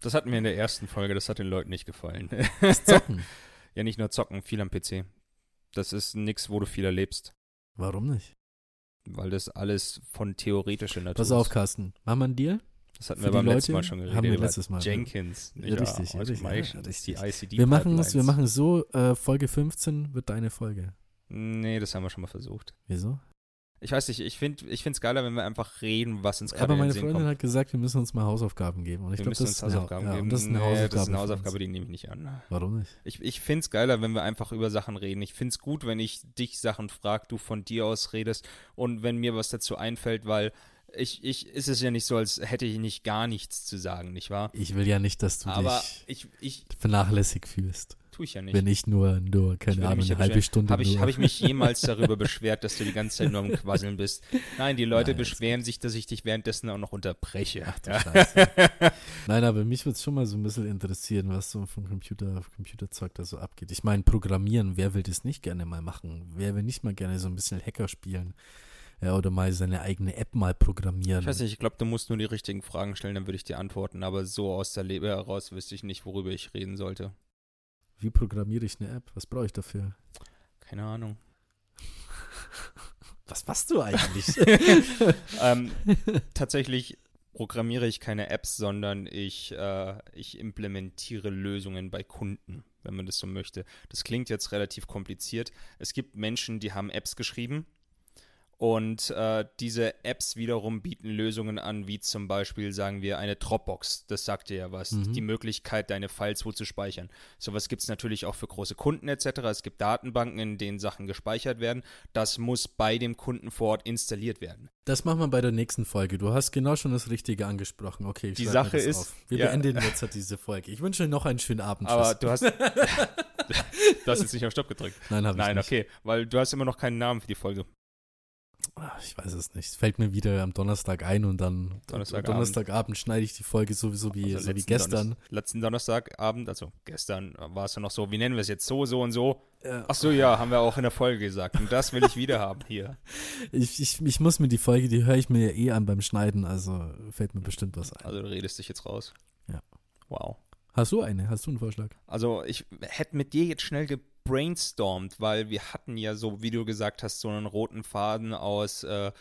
Das hatten wir in der ersten Folge, das hat den Leuten nicht gefallen. Das Zocken. ja, nicht nur zocken, viel am PC. Das ist nix, wo du viel erlebst. Warum nicht? Weil das alles von theoretischer Natur Pass auf, ist. Carsten. Machen wir einen Deal? Das hatten für wir beim die letzten Mal Leute schon haben geredet. wir über letztes Mal. Jenkins. Ja, richtig, richtig, ja, das ist die richtig. ICD Wir machen es, wir machen es so, äh, Folge 15 wird deine Folge. Nee, das haben wir schon mal versucht. Wieso? Ich weiß nicht, ich finde ich es geiler, wenn wir einfach reden, was uns gerade Aber meine Freundin kommt. hat gesagt, wir müssen uns mal Hausaufgaben geben. Und ich wir glaube, müssen das, uns ist eine- Hausaufgaben ja, geben. das ist eine Nee, Hausaufgabe. das ist eine Hausaufgabe, die nehme ich nicht an. Warum nicht? Ich, ich finde es geiler, wenn wir einfach über Sachen reden. Ich finde es gut, wenn ich dich Sachen frage, du von dir aus redest und wenn mir was dazu einfällt, weil ich, ich, ist es ja nicht so, als hätte ich nicht gar nichts zu sagen, nicht wahr? Ich will ja nicht, dass du Aber dich ich, ich vernachlässigt fühlst. Tue ich ja nicht. Wenn ich nur, nur keine Ahnung, eine halbe. Stunde Habe ich, hab ich mich jemals darüber beschwert, dass du die ganze Zeit nur am Quasseln bist? Nein, die Leute Nein, beschweren sich, dass ich dich währenddessen auch noch unterbreche. Ach du Ja. Scheiße. Nein, aber mich würde es schon mal so ein bisschen interessieren, was so vom Computer, Computerzeug da so abgeht. Ich meine, Programmieren, wer will das nicht gerne mal machen? Wer will nicht mal gerne so ein bisschen Hacker spielen? Ja, oder mal seine eigene App mal programmieren. Ich weiß nicht, ich glaube, du musst nur die richtigen Fragen stellen, dann würde ich dir antworten. Aber so aus der Leber heraus wüsste ich nicht, worüber ich reden sollte. Wie programmiere ich eine App? Was brauche ich dafür? Keine Ahnung. Was machst du eigentlich? ähm, tatsächlich programmiere ich keine Apps, sondern ich, äh, ich implementiere Lösungen bei Kunden, wenn man das so möchte. Das klingt jetzt relativ kompliziert. Es gibt Menschen, die haben Apps geschrieben und äh, diese Apps wiederum bieten Lösungen an, wie zum Beispiel, sagen wir, eine Dropbox. Das sagt dir ja was. Mhm. Die Möglichkeit, deine Files wo zu speichern. Sowas gibt es natürlich auch für große Kunden etc. Es gibt Datenbanken, in denen Sachen gespeichert werden. Das muss bei dem Kunden vor Ort installiert werden. Das machen wir bei der nächsten Folge. Du hast genau schon das Richtige angesprochen. Okay, ich Die Sache ist- auf. wir ja. beenden jetzt halt diese Folge. Ich wünsche euch noch einen schönen Abend. Aber Tschüss. du hast. du hast jetzt nicht auf Stopp gedrückt. Nein, habe ich Nein, nicht. okay. Weil du hast immer noch keinen Namen für die Folge. Ich weiß es nicht. Es fällt mir wieder am Donnerstag ein und dann Donnerstagabend. Donnerstagabend schneide ich die Folge sowieso wie, Also so wie gestern. Donnerstag- letzten Donnerstagabend, also gestern war es ja noch so, wie nennen wir es jetzt? So, so und so. Ja. Ach so, ja, haben wir auch in der Folge gesagt. Und das will ich wieder haben hier. Ich, ich, ich muss mir die Folge, die höre ich mir ja eh an beim Schneiden, also fällt mir bestimmt was ein. Also du redest dich jetzt raus. Ja. Wow. Hast du eine? Hast du einen Vorschlag? Also ich hätte mit dir jetzt schnell gebrainstormt, weil wir hatten ja so, wie du gesagt hast, so einen roten Faden aus äh,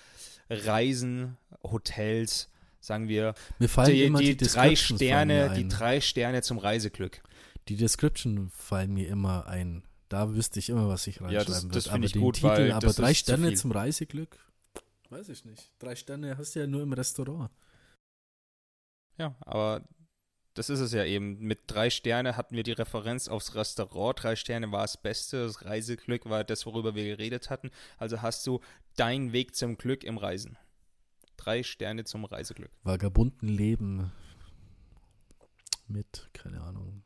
Reisen, Hotels, sagen wir, Mir fallen die, immer die, die, drei Sterne, die drei Sterne zum Reiseglück. Die Description fallen mir immer ein. Da wüsste ich immer, was ich Ja, reinschreiben das- würde. das find aber ich den gut, Titel, aber das drei Sterne zum Reiseglück? Weiß ich nicht. Drei Sterne hast du ja nur im Restaurant. Ja, aber das ist es ja eben. Mit drei Sterne hatten wir die Referenz aufs Restaurant. Drei Sterne war das Beste. Das Reiseglück war das, worüber wir geredet hatten. Also hast du deinen Weg zum Glück im Reisen. Drei Sterne zum Reiseglück. Vagabunden Leben mit, keine Ahnung.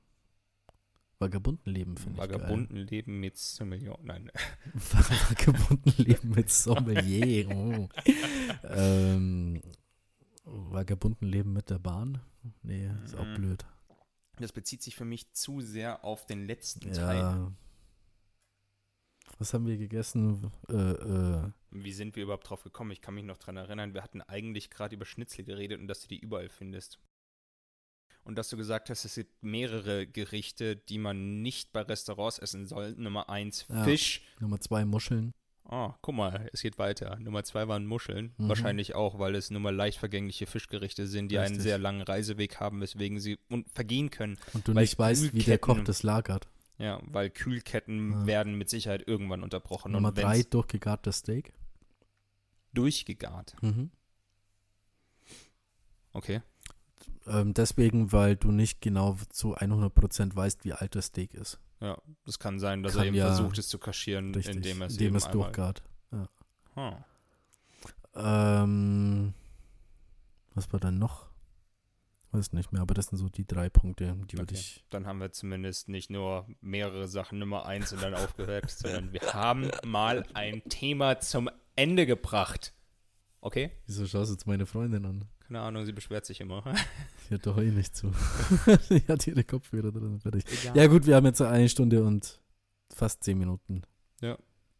Vagabunden Leben finde ich geil. Vagabunden leben mit Million. Nein. Vagabunden Leben mit Sommelier. Oh. ähm, Vagabunden Leben mit der Bahn? Nee, ist auch Mhm. blöd. Das bezieht sich für mich zu sehr auf den letzten Teil. Ja. Was haben wir gegessen? Äh, äh, Wie sind wir überhaupt drauf gekommen? Ich kann mich noch dran erinnern, wir hatten eigentlich gerade über Schnitzel geredet und dass du die überall findest. Und dass du gesagt hast, es gibt mehrere Gerichte, die man nicht bei Restaurants essen soll. Nummer eins, Ja. Fisch. Nummer zwei Muscheln. Oh, guck mal, es geht weiter. Nummer zwei waren Muscheln. Mhm. Wahrscheinlich auch, weil es nur mal leicht vergängliche Fischgerichte sind, die einen Richtig. sehr langen Reiseweg haben, weswegen sie und vergehen können. Und du nicht weißt, wie der Koch das lagert. Ja, weil Kühlketten Ja. werden mit Sicherheit irgendwann unterbrochen. Nummer drei, durchgegartes Steak. durchgegart. Mhm. Okay. Ähm, deswegen, weil du nicht genau zu 100% weißt, wie alt das Steak ist. Ja, das kann sein, dass Kann er eben ja- versucht, es zu kaschieren, Richtig. indem er es indem eben es durchgart. Hm. Ähm, was war dann noch? Weiß nicht mehr, aber das sind so die drei Punkte, die würde Okay. ich. Dann haben wir zumindest nicht nur mehrere Sachen Nummer eins und dann aufgehört, sondern wir haben mal ein Thema zum Ende gebracht. Okay? Wieso schaust du jetzt meine Freundin an? Keine Ahnung, sie beschwert sich immer. Die hört doch eh nicht zu. Die hat ihre Kopfhörer drin. Fertig. Egal. Ja, gut, wir haben jetzt eine Stunde und fast zehn Minuten. Ja.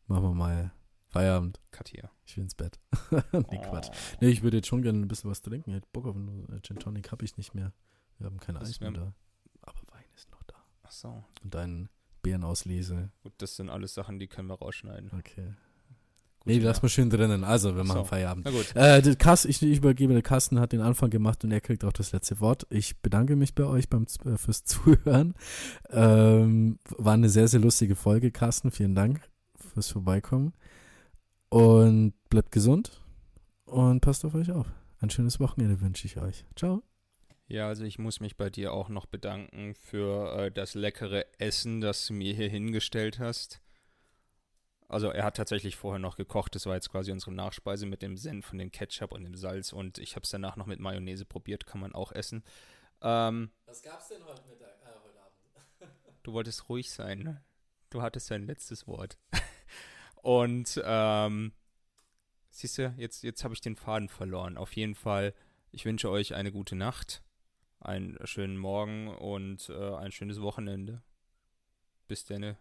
Machen wir mal Feierabend. Cut hier. Ich will ins Bett. nee, Quatsch. Nee, ich würde jetzt schon gerne ein bisschen was trinken. Ich hätte Bock auf einen Gin Tonic, habe ich nicht mehr. Wir haben kein Das Eis mehr da. Aber Wein ist noch da. Ach so. Und ein Beerenauslese. Gut, das sind alles Sachen, die können wir rausschneiden. Okay. Nee, lass mal schön drinnen. Also, wir Ach machen so. Feierabend. Na gut. Äh, Kass, ich, ich übergebe, der Carsten hat den Anfang gemacht und er kriegt auch das letzte Wort. Ich bedanke mich bei euch beim, äh, fürs Zuhören. Ähm, war eine sehr, sehr lustige Folge, Carsten. Vielen Dank fürs Vorbeikommen. Und bleibt gesund und passt auf euch auf. Ein schönes Wochenende wünsche ich euch. Ciao. Ja, also ich muss mich bei dir auch noch bedanken für äh, das leckere Essen, das du mir hier hingestellt hast. Also er hat tatsächlich vorher noch gekocht. Das war jetzt quasi unsere Nachspeise mit dem Senf und dem Ketchup und dem Salz. Und ich habe es danach noch mit Mayonnaise probiert. Kann man auch essen. Ähm, Was gab's denn heute, Mittag, äh, heute Abend? du wolltest ruhig sein. Ne? Du hattest dein letztes Wort. und ähm, siehst du, jetzt, jetzt habe ich den Faden verloren. Auf jeden Fall, ich wünsche euch eine gute Nacht, einen schönen Morgen und äh, ein schönes Wochenende. Bis denne.